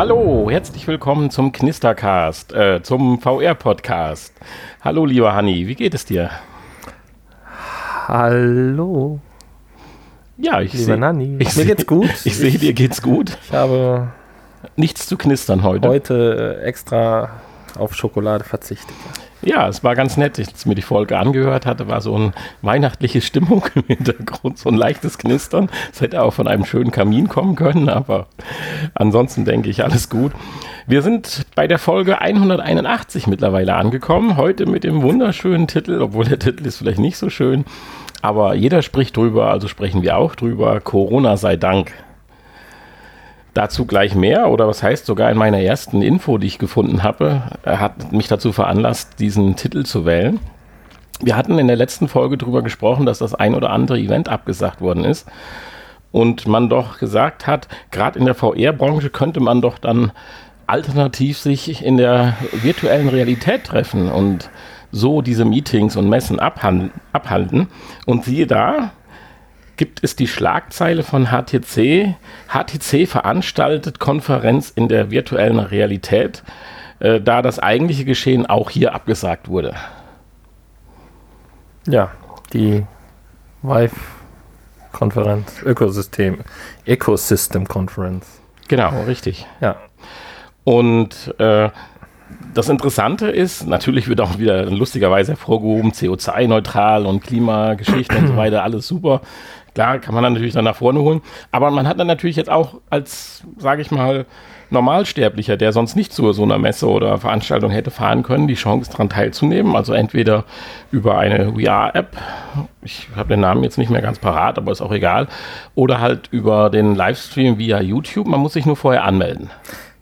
Hallo, herzlich willkommen zum Knistercast, äh, zum VR-Podcast. Hallo, lieber Hanni, wie geht es dir? Hallo. Ja, ich sehe. Mir seh- geht's gut. Ich sehe, dir geht's gut. Ich habe Nichts zu knistern heute. heute äh, extra auf Schokolade verzichtet. Ja, es war ganz nett, als ich mir die Folge angehört hatte, war so eine weihnachtliche Stimmung im Hintergrund, so ein leichtes Knistern. Es hätte auch von einem schönen Kamin kommen können, aber ansonsten denke ich, alles gut. Wir sind bei der Folge 181 mittlerweile angekommen, heute mit dem wunderschönen Titel, obwohl der Titel ist vielleicht nicht so schön, aber jeder spricht drüber, also sprechen wir auch drüber, Corona sei Dank. Dazu gleich mehr oder was heißt sogar in meiner ersten Info, die ich gefunden habe, äh, hat mich dazu veranlasst, diesen Titel zu wählen. Wir hatten in der letzten Folge darüber gesprochen, dass das ein oder andere Event abgesagt worden ist und man doch gesagt hat, gerade in der VR-Branche könnte man doch dann alternativ sich in der virtuellen Realität treffen und so diese Meetings und Messen abhalten. Und siehe da, gibt es die Schlagzeile von HTC. HTC veranstaltet Konferenz in der virtuellen Realität, äh, da das eigentliche Geschehen auch hier abgesagt wurde. Ja, die Vive-Konferenz, Ökosystem, Ecosystem-Konferenz. Genau, richtig. Ja, Und äh, das Interessante ist, natürlich wird auch wieder lustigerweise hervorgehoben, CO2-neutral und Klimageschichte und so weiter, alles super. Klar, kann man dann natürlich dann nach vorne holen. Aber man hat dann natürlich jetzt auch als, sage ich mal, Normalsterblicher, der sonst nicht zu so einer Messe oder Veranstaltung hätte fahren können, die Chance daran teilzunehmen. Also entweder über eine VR-App, ich habe den Namen jetzt nicht mehr ganz parat, aber ist auch egal, oder halt über den Livestream via YouTube. Man muss sich nur vorher anmelden.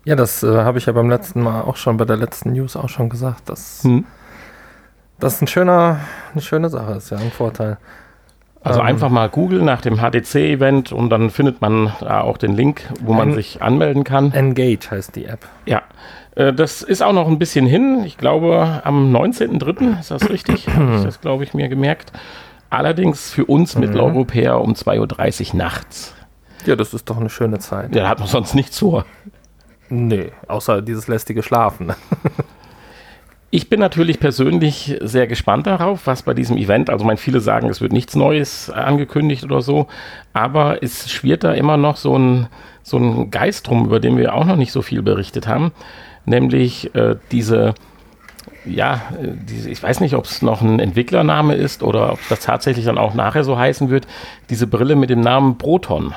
ja das äh, habe ich ja beim letzten Mal auch schon bei der letzten News auch schon gesagt, dass Hm. das ein schöner, eine schöne Sache ist, ja, ein Vorteil. Also Ähm. einfach mal googeln nach dem HTC-Event und dann findet man da auch den Link, wo man sich anmelden kann. Engage heißt die App. Ja, äh, das ist auch noch ein bisschen hin. Ich glaube, am 19.03. ist das richtig? Habe ich das, glaube ich, mir gemerkt. Allerdings für uns Mhm. Mitteleuropäer um 2.30 Uhr nachts. Ja, das ist doch eine schöne Zeit. Ja, da hat man sonst nichts vor. Nee, außer dieses lästige Schlafen. Ich bin natürlich persönlich sehr gespannt darauf, was bei diesem Event, also mein viele sagen, es wird nichts Neues angekündigt oder so, aber es schwirrt da immer noch so ein, so ein Geist rum, über den wir auch noch nicht so viel berichtet haben, nämlich äh, diese, ja, diese, ich weiß nicht, ob es noch ein Entwicklername ist oder ob das tatsächlich dann auch nachher so heißen wird, diese Brille mit dem Namen Proton.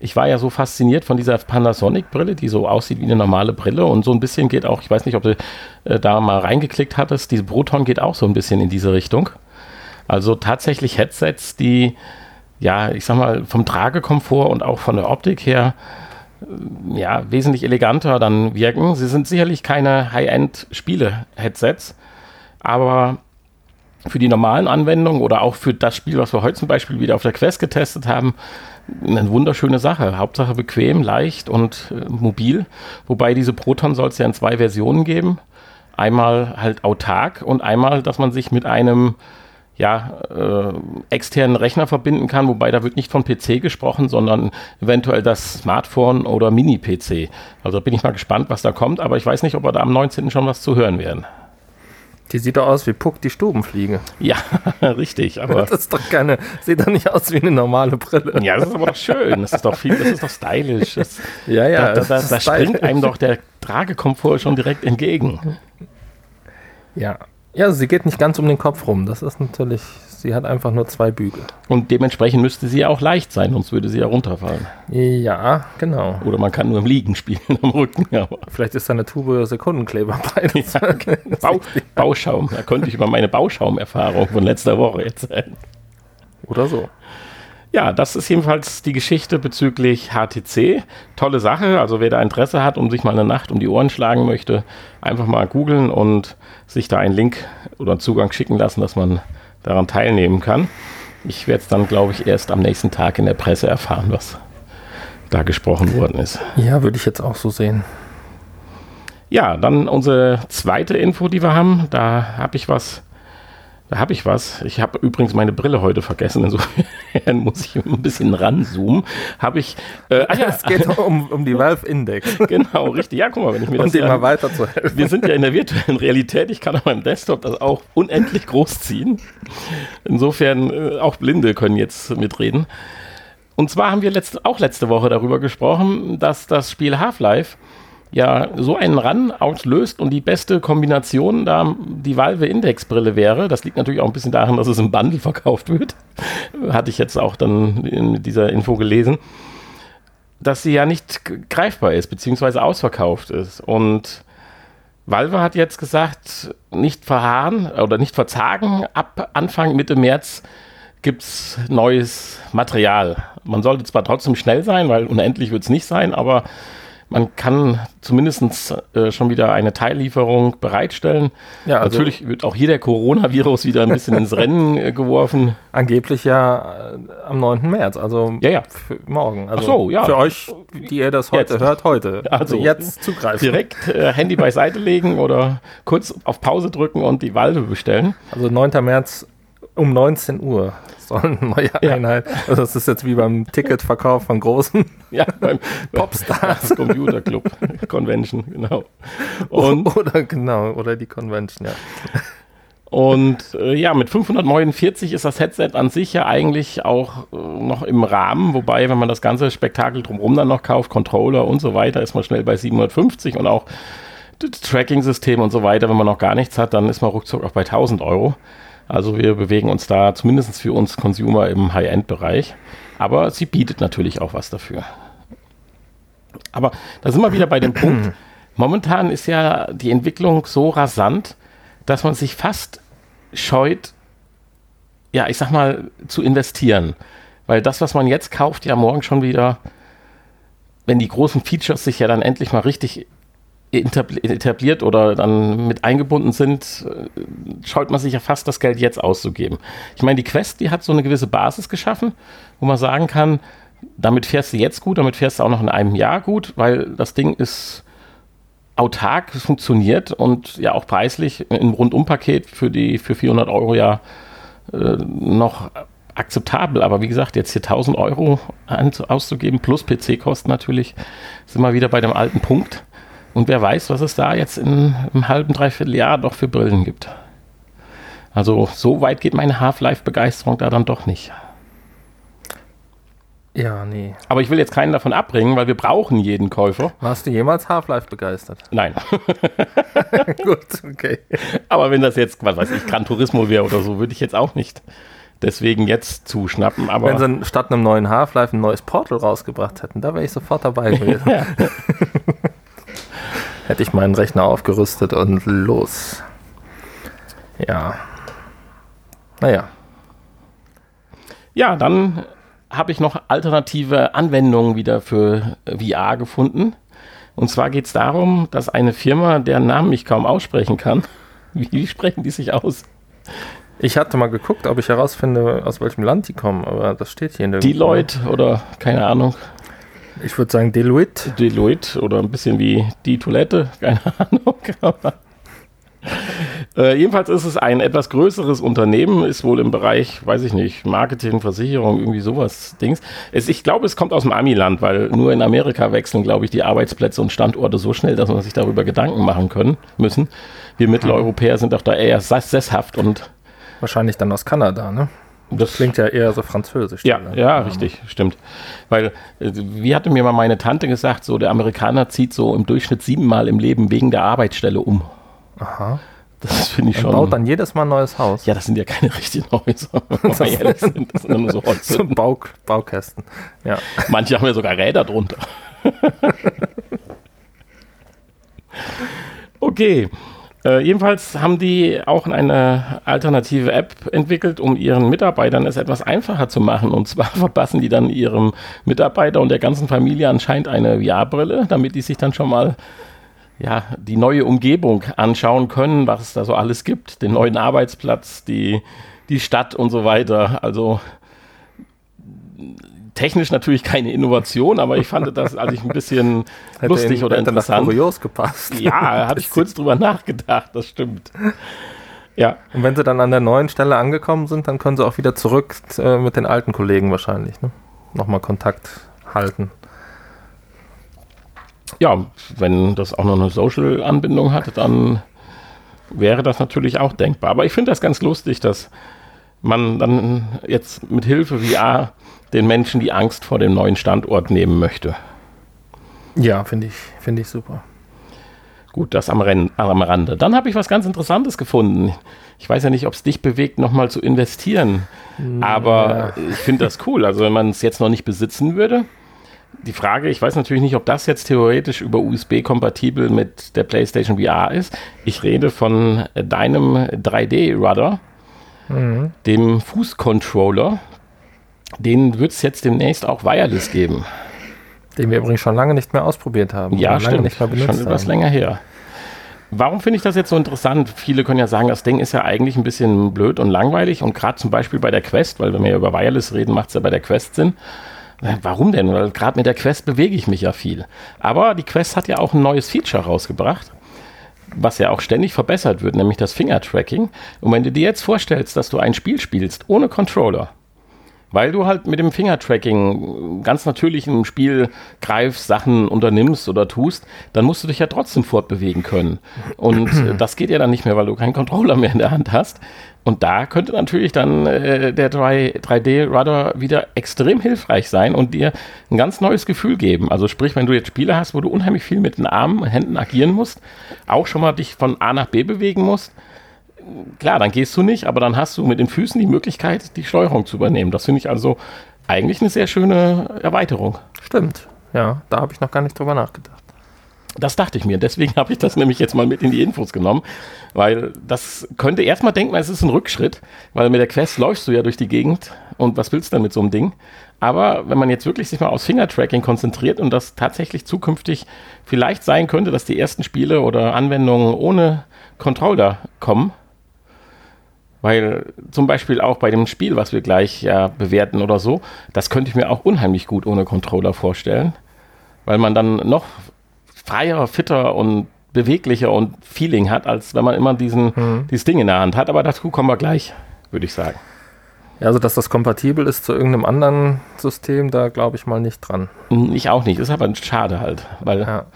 Ich war ja so fasziniert von dieser Panasonic-Brille, die so aussieht wie eine normale Brille und so ein bisschen geht auch, ich weiß nicht, ob du äh, da mal reingeklickt hattest, diese Proton geht auch so ein bisschen in diese Richtung. Also tatsächlich Headsets, die, ja, ich sag mal, vom Tragekomfort und auch von der Optik her, äh, ja, wesentlich eleganter dann wirken. Sie sind sicherlich keine High-End-Spiele-Headsets, aber für die normalen Anwendungen oder auch für das Spiel, was wir heute zum Beispiel wieder auf der Quest getestet haben, eine wunderschöne Sache. Hauptsache bequem, leicht und äh, mobil. Wobei diese Proton soll es ja in zwei Versionen geben. Einmal halt autark und einmal, dass man sich mit einem ja, äh, externen Rechner verbinden kann, wobei da wird nicht von PC gesprochen, sondern eventuell das Smartphone oder Mini-PC. Also bin ich mal gespannt, was da kommt, aber ich weiß nicht, ob wir da am 19. schon was zu hören werden. Die sieht doch aus wie Puck, die Stubenfliege. Ja, richtig, aber Das ist doch keine, sieht doch nicht aus wie eine normale Brille. ja, das ist aber doch schön, das ist doch viel, das ist doch stylisch. Das, Ja, ja. da, da, da, da springt einem doch der Tragekomfort schon direkt entgegen. Ja. Ja, sie geht nicht ganz um den Kopf rum. Das ist natürlich, sie hat einfach nur zwei Bügel. Und dementsprechend müsste sie ja auch leicht sein, sonst würde sie ja runterfallen. Ja, genau. Oder man kann nur im Liegen spielen am Rücken. Aber Vielleicht ist da eine Tube Sekundenkleber bei. Das Bau, Bauschaum, da könnte ich über meine Bauschaum-Erfahrung von letzter Woche erzählen. Oder so. Ja, das ist jedenfalls die Geschichte bezüglich HTC. Tolle Sache. Also wer da Interesse hat und sich mal eine Nacht um die Ohren schlagen möchte, einfach mal googeln und sich da einen Link oder einen Zugang schicken lassen, dass man daran teilnehmen kann. Ich werde es dann, glaube ich, erst am nächsten Tag in der Presse erfahren, was da gesprochen worden ist. Ja, würde ich jetzt auch so sehen. Ja, dann unsere zweite Info, die wir haben. Da habe ich was Da habe ich was. Ich habe übrigens meine Brille heute vergessen. Insofern muss ich ein bisschen ranzoomen. Habe ich. Äh, ah ja, es geht um, um die Valve Index. genau, richtig. Ja, guck mal, wenn ich mir um das. Um dir mal weiter zu helfen. Wir sind ja in der virtuellen Realität. Ich kann auf meinem Desktop das auch unendlich groß ziehen. Insofern, äh, auch Blinde können jetzt mitreden. Und zwar haben wir letzte, auch letzte Woche darüber gesprochen, dass das Spiel Half-Life ja so einen Run auslöst und die beste Kombination da die Valve Index Brille wäre. Das liegt natürlich auch ein bisschen daran, dass es im Bundle verkauft wird. Hatte ich jetzt auch dann in dieser Info gelesen, dass sie ja nicht greifbar ist, beziehungsweise ausverkauft ist. Und Valve hat jetzt gesagt, nicht verharren oder nicht verzagen. Ab Anfang Mitte März gibt es neues Material. Man sollte zwar trotzdem schnell sein, weil unendlich wird es nicht sein, aber man kann zumindest äh, schon wieder eine Teillieferung bereitstellen. Ja, also Natürlich wird auch hier der Coronavirus wieder ein bisschen ins Rennen äh, geworfen. Angeblich ja äh, am 9. März, also ja, ja. morgen. Also Ach so, ja. Für euch, die ihr das heute jetzt. hört, heute. Also, also jetzt zugreifen. Direkt äh, Handy beiseite legen oder kurz auf Pause drücken und die Valve bestellen. Also 9. März um 19 Uhr eine neue ja. Einheit. Also das ist jetzt wie beim Ticketverkauf von großen ja, beim Popstars. Computer Club Convention, genau. Und, oder genau, oder die Convention, ja. Und äh, ja, mit 549 ist das Headset an sich ja eigentlich auch äh, noch im Rahmen, wobei, wenn man das ganze Spektakel drumherum dann noch kauft, Controller und so weiter, ist man schnell bei 750 und auch das Tracking-System und so weiter, wenn man noch gar nichts hat, dann ist man ruckzuck auch bei 1000 Euro. Also wir bewegen uns da zumindest für uns Consumer im High-End-Bereich. Aber sie bietet natürlich auch was dafür. Aber da sind wir wieder bei dem Punkt. Momentan ist ja die Entwicklung so rasant, dass man sich fast scheut, ja, ich sag mal, zu investieren. Weil das, was man jetzt kauft, ja morgen schon wieder, wenn die großen Features sich ja dann endlich mal richtig etabliert oder dann mit eingebunden sind, äh, scheut man sich ja fast das Geld jetzt auszugeben. Ich meine, die Quest, die hat so eine gewisse Basis geschaffen, wo man sagen kann, damit fährst du jetzt gut, damit fährst du auch noch in einem Jahr gut, weil das Ding ist autark, funktioniert und ja auch preislich im Rundumpaket für die für 400 Euro ja äh, noch akzeptabel. Aber wie gesagt, jetzt hier 1000 Euro auszugeben plus PC-Kosten natürlich, sind wir wieder bei dem alten Punkt. Und wer weiß, was es da jetzt in einem halben, dreiviertel Jahr doch für Brillen gibt. Also so weit geht meine Half-Life-Begeisterung da dann doch nicht. Ja, nee. Aber ich will jetzt keinen davon abbringen, weil wir brauchen jeden Käufer. Warst du jemals Half-Life begeistert? Nein. Gut, okay. Aber wenn das jetzt, was weiß ich, Gran Turismo wäre oder so, würde ich jetzt auch nicht deswegen jetzt zuschnappen. Aber wenn sie statt einem neuen Half-Life ein neues Portal rausgebracht hätten, da wäre ich sofort dabei gewesen. Hätte ich meinen Rechner aufgerüstet und los. Ja. Naja. Ja, dann habe ich noch alternative Anwendungen wieder für VR gefunden. Und zwar geht es darum, dass eine Firma, deren Namen ich kaum aussprechen kann, wie sprechen die sich aus? Ich hatte mal geguckt, ob ich herausfinde, aus welchem Land die kommen, aber das steht hier in der Deloitte oder keine Ahnung. Ich würde sagen Deloitte. Deloitte oder ein bisschen wie die Toilette, keine Ahnung. äh, jedenfalls ist es ein etwas größeres Unternehmen, ist wohl im Bereich, weiß ich nicht, Marketing, Versicherung, irgendwie sowas Dings. Es, ich glaube, es kommt aus dem Amiland, weil nur in Amerika wechseln, glaube ich, die Arbeitsplätze und Standorte so schnell, dass man sich darüber Gedanken machen können müssen. Wir Mitteleuropäer sind doch da eher sesshaft und wahrscheinlich dann aus Kanada, ne? Das klingt ja eher so französisch. Ja, ja, ja, richtig, stimmt. Weil, äh, wie hatte mir mal meine Tante gesagt, so der Amerikaner zieht so im Durchschnitt siebenmal im Leben wegen der Arbeitsstelle um. Aha. Das finde ich Und schon. baut dann jedes Mal ein neues Haus. Ja, das sind ja keine richtigen Häuser. das, sind, das sind nur so Holz. So Bau, Baukästen. Ja. Manche haben ja sogar Räder drunter. okay. Äh, jedenfalls haben die auch eine alternative App entwickelt, um ihren Mitarbeitern es etwas einfacher zu machen. Und zwar verpassen die dann ihrem Mitarbeiter und der ganzen Familie anscheinend eine VR-Brille, damit die sich dann schon mal ja, die neue Umgebung anschauen können, was es da so alles gibt, den neuen Arbeitsplatz, die, die Stadt und so weiter. Also technisch natürlich keine Innovation, aber ich fand das eigentlich ein bisschen lustig in, oder interessant. kurios gepasst. Ja, habe ich kurz drüber nachgedacht, das stimmt. Ja. Und wenn sie dann an der neuen Stelle angekommen sind, dann können sie auch wieder zurück äh, mit den alten Kollegen wahrscheinlich. Ne? Nochmal Kontakt halten. Ja, wenn das auch noch eine Social-Anbindung hat, dann wäre das natürlich auch denkbar. Aber ich finde das ganz lustig, dass man dann jetzt mit Hilfe VR den Menschen die Angst vor dem neuen Standort nehmen möchte. Ja, finde ich, find ich super. Gut, das am, Rennen, am Rande. Dann habe ich was ganz Interessantes gefunden. Ich weiß ja nicht, ob es dich bewegt, nochmal zu investieren. Aber ja. ich finde das cool. Also wenn man es jetzt noch nicht besitzen würde. Die Frage, ich weiß natürlich nicht, ob das jetzt theoretisch über USB kompatibel mit der PlayStation VR ist. Ich rede von deinem 3D-Rudder, mhm. dem Fußcontroller. Den wird es jetzt demnächst auch wireless geben. Den wir übrigens schon lange nicht mehr ausprobiert haben. Ja, lange stimmt. Nicht mehr benutzt schon etwas haben. länger her. Warum finde ich das jetzt so interessant? Viele können ja sagen, das Ding ist ja eigentlich ein bisschen blöd und langweilig und gerade zum Beispiel bei der Quest, weil wenn wir ja über Wireless reden, macht es ja bei der Quest Sinn. Warum denn? Weil gerade mit der Quest bewege ich mich ja viel. Aber die Quest hat ja auch ein neues Feature rausgebracht, was ja auch ständig verbessert wird, nämlich das Finger-Tracking. Und wenn du dir jetzt vorstellst, dass du ein Spiel spielst ohne Controller, weil du halt mit dem Fingertracking ganz natürlich im Spiel greifst, Sachen unternimmst oder tust, dann musst du dich ja trotzdem fortbewegen können. Und das geht ja dann nicht mehr, weil du keinen Controller mehr in der Hand hast. Und da könnte natürlich dann äh, der 3D-Rudder wieder extrem hilfreich sein und dir ein ganz neues Gefühl geben. Also sprich, wenn du jetzt Spiele hast, wo du unheimlich viel mit den Armen und Händen agieren musst, auch schon mal dich von A nach B bewegen musst, klar, dann gehst du nicht, aber dann hast du mit den Füßen die Möglichkeit, die Steuerung zu übernehmen. Das finde ich also eigentlich eine sehr schöne Erweiterung. Stimmt, ja, da habe ich noch gar nicht drüber nachgedacht. Das dachte ich mir. Deswegen habe ich das nämlich jetzt mal mit in die Infos genommen, weil das könnte erstmal denken, es ist ein Rückschritt, weil mit der Quest läufst du ja durch die Gegend und was willst du dann mit so einem Ding? Aber wenn man jetzt wirklich sich mal aufs Fingertracking konzentriert und das tatsächlich zukünftig vielleicht sein könnte, dass die ersten Spiele oder Anwendungen ohne Controller kommen, weil zum Beispiel auch bei dem Spiel, was wir gleich ja bewerten oder so, das könnte ich mir auch unheimlich gut ohne Controller vorstellen. Weil man dann noch freier, fitter und beweglicher und Feeling hat, als wenn man immer diesen, mhm. dieses Ding in der Hand hat. Aber dazu kommen wir gleich, würde ich sagen. Ja, also dass das kompatibel ist zu irgendeinem anderen System, da glaube ich mal nicht dran. Ich auch nicht. Ist aber schade halt, weil ja.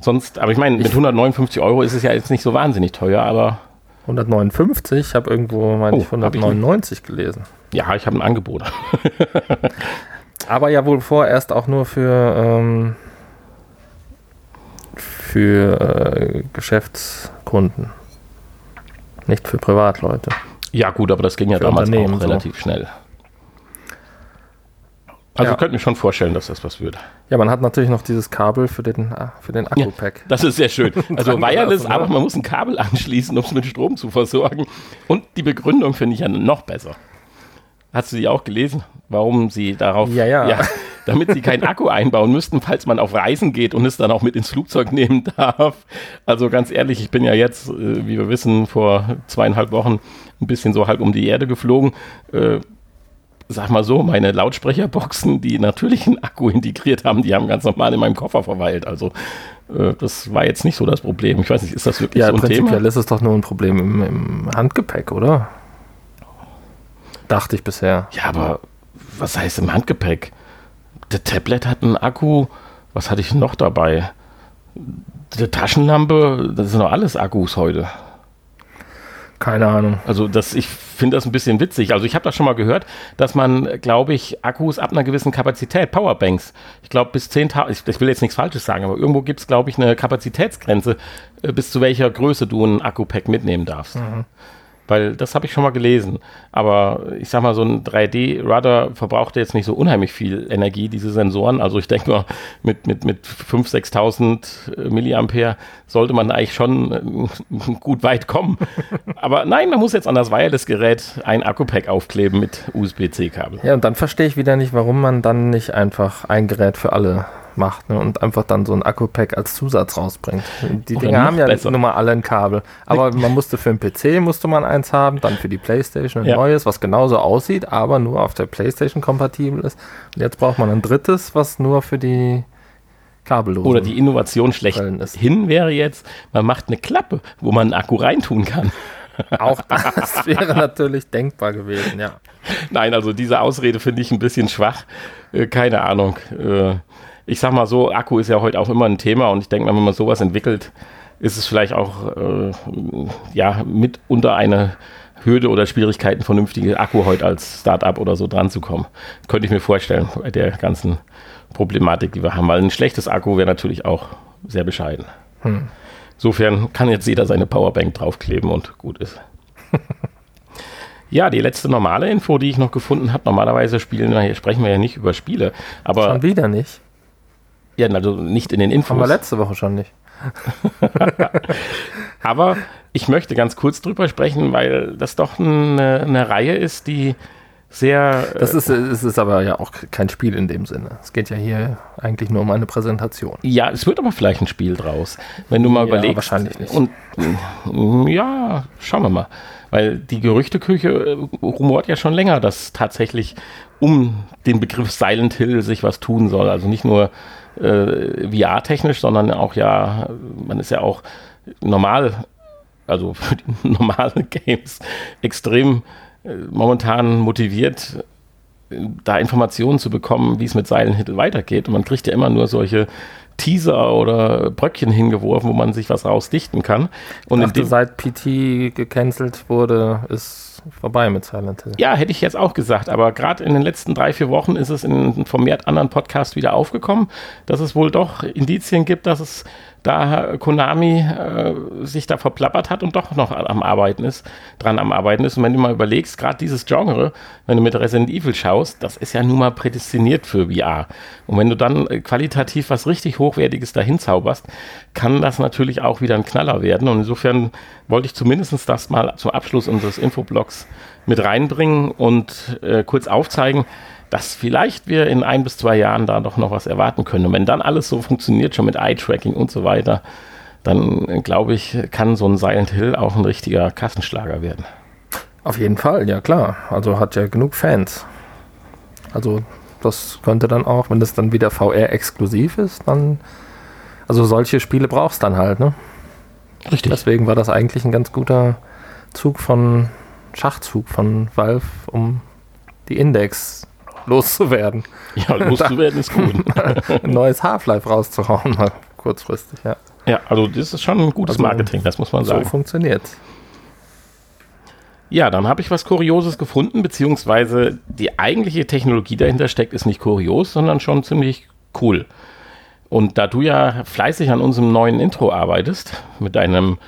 sonst, aber ich meine, mit 159 Euro ist es ja jetzt nicht so wahnsinnig teuer, aber 159, ich habe irgendwo, meine oh, ich, 199 ich gelesen. Ja, ich habe ein Angebot. Aber ja wohl vorerst auch nur für, ähm, für äh, Geschäftskunden. Nicht für Privatleute. Ja, gut, aber das ging ja für damals auch relativ so. schnell. Also ja. könnte mir schon vorstellen, dass das was würde. Ja, man hat natürlich noch dieses Kabel für den, äh, für den Akku-Pack. Ja, das ist sehr schön. Also Wireless, aber man muss ein Kabel anschließen, um es mit Strom zu versorgen. Und die Begründung finde ich ja noch besser. Hast du die auch gelesen, warum sie darauf, ja, ja. ja, damit sie keinen Akku einbauen müssten, falls man auf Reisen geht und es dann auch mit ins Flugzeug nehmen darf. Also ganz ehrlich, ich bin ja jetzt, äh, wie wir wissen, vor zweieinhalb Wochen ein bisschen so halb um die Erde geflogen. Sag mal so, meine Lautsprecherboxen, die natürlich einen Akku integriert haben, die haben ganz normal in meinem Koffer verweilt. Also äh, das war jetzt nicht so das Problem. Ich weiß nicht, ist das wirklich ja, so ein Thema? Ja, prinzipiell ist es doch nur ein Problem im, im Handgepäck, oder? Dachte ich bisher. Ja, aber was heißt im Handgepäck? Der Tablet hat einen Akku. Was hatte ich noch dabei? Die Taschenlampe, das sind doch alles Akkus heute. Keine Ahnung. Also das, ich finde das ein bisschen witzig. Also ich habe das schon mal gehört, dass man, glaube ich, Akkus ab einer gewissen Kapazität, Powerbanks, ich glaube bis 10.000, ich, ich, will jetzt nichts Falsches sagen, aber irgendwo gibt es, glaube ich, eine Kapazitätsgrenze, äh, bis zu welcher Größe du ein Akku-Pack mitnehmen darfst. Mhm. Weil das habe ich schon mal gelesen. Aber ich sag mal, so ein 3D-Rudder verbraucht jetzt nicht so unheimlich viel Energie, diese Sensoren. Also ich denke mal, mit, mit, mit 5.000, 6.000 Milliampere sollte man eigentlich schon äh, gut weit kommen. Aber nein, man muss jetzt an das Wireless-Gerät ein Akku-Pack aufkleben mit USB-C-Kabel. Ja, und dann verstehe ich wieder nicht, warum man dann nicht einfach ein Gerät für alle macht ne, und einfach dann so ein Akku-Pack als Zusatz rausbringt. Die Oder Dinge haben ja besser. nun mal alle ein Kabel. Aber man musste für einen PC musste man eins haben, dann für die Playstation ein ja. neues, was genauso aussieht, aber nur auf der Playstation kompatibel ist. Und jetzt braucht man ein drittes, was nur für die kabellosen Oder die Innovation schlechthin wäre jetzt, man macht eine Klappe, wo man einen Akku reintun kann. Auch das wäre natürlich denkbar gewesen, ja. Nein, also diese Ausrede finde ich ein bisschen schwach. Äh, keine Ahnung. Äh, ich sag mal so, Akku ist ja heute auch immer ein Thema und ich denke mal, wenn man sowas entwickelt, ist es vielleicht auch äh, ja, mitunter eine Hürde oder Schwierigkeiten, vernünftige Akku heute als Startup oder so dran zu kommen. Könnte ich mir vorstellen, bei der ganzen Problematik, die wir haben. Weil ein schlechtes Akku wäre natürlich auch sehr bescheiden. Hm. Insofern kann jetzt jeder seine Powerbank draufkleben und gut ist. ja, die letzte normale Info, die ich noch gefunden habe, normalerweise spielen wir, hier sprechen wir ja nicht über Spiele, aber. Schon wieder nicht. Ja, also nicht in den Infos. Haben wir letzte Woche schon nicht. aber ich möchte ganz kurz drüber sprechen, weil das doch eine, eine Reihe ist, die sehr. Das ist, es ist aber ja auch kein Spiel in dem Sinne. Es geht ja hier eigentlich nur um eine Präsentation. Ja, es wird aber vielleicht ein Spiel draus, wenn du mal ja, überlegst. Wahrscheinlich nicht. Und ja, schauen wir mal. Weil die Gerüchteküche äh, rumort ja schon länger, dass tatsächlich um den Begriff Silent Hill sich was tun soll. Also nicht nur äh, VR-technisch, sondern auch ja, man ist ja auch normal, also für die normalen Games extrem äh, momentan motiviert, da Informationen zu bekommen, wie es mit Seilenhittel weitergeht. Und man kriegt ja immer nur solche Teaser oder Bröckchen hingeworfen, wo man sich was rausdichten kann. Und dachte, seit PT gecancelt wurde, ist vorbei mit Silent Hill. Ja, hätte ich jetzt auch gesagt, aber gerade in den letzten drei, vier Wochen ist es in vermehrt anderen Podcasts wieder aufgekommen, dass es wohl doch Indizien gibt, dass es da Konami äh, sich da verplappert hat und doch noch am Arbeiten ist, dran am Arbeiten ist. Und wenn du mal überlegst, gerade dieses Genre, wenn du mit Resident Evil schaust, das ist ja nun mal prädestiniert für VR. Und wenn du dann äh, qualitativ was richtig Hochwertiges dahin zauberst, kann das natürlich auch wieder ein Knaller werden. Und insofern wollte ich zumindest das mal zum Abschluss unseres Infoblogs mit reinbringen und äh, kurz aufzeigen, dass vielleicht wir in ein bis zwei Jahren da doch noch was erwarten können. Und wenn dann alles so funktioniert, schon mit Eye-Tracking und so weiter, dann glaube ich, kann so ein Silent Hill auch ein richtiger Kassenschlager werden. Auf jeden Fall, ja klar. Also hat ja genug Fans. Also das könnte dann auch, wenn das dann wieder VR-exklusiv ist, dann. Also solche Spiele brauchst dann halt, ne? Richtig. Deswegen war das eigentlich ein ganz guter Zug von Schachzug von Valve, um die Index loszuwerden. Ja, loszuwerden ist gut. ein neues Half-Life rauszuhauen, mal kurzfristig, ja. Ja, also das ist schon ein gutes also, Marketing, das muss man sagen. So funktioniert Ja, dann habe ich was Kurioses gefunden, beziehungsweise die eigentliche Technologie dahinter steckt, ist nicht kurios, sondern schon ziemlich cool. Und da du ja fleißig an unserem neuen Intro arbeitest, mit deinem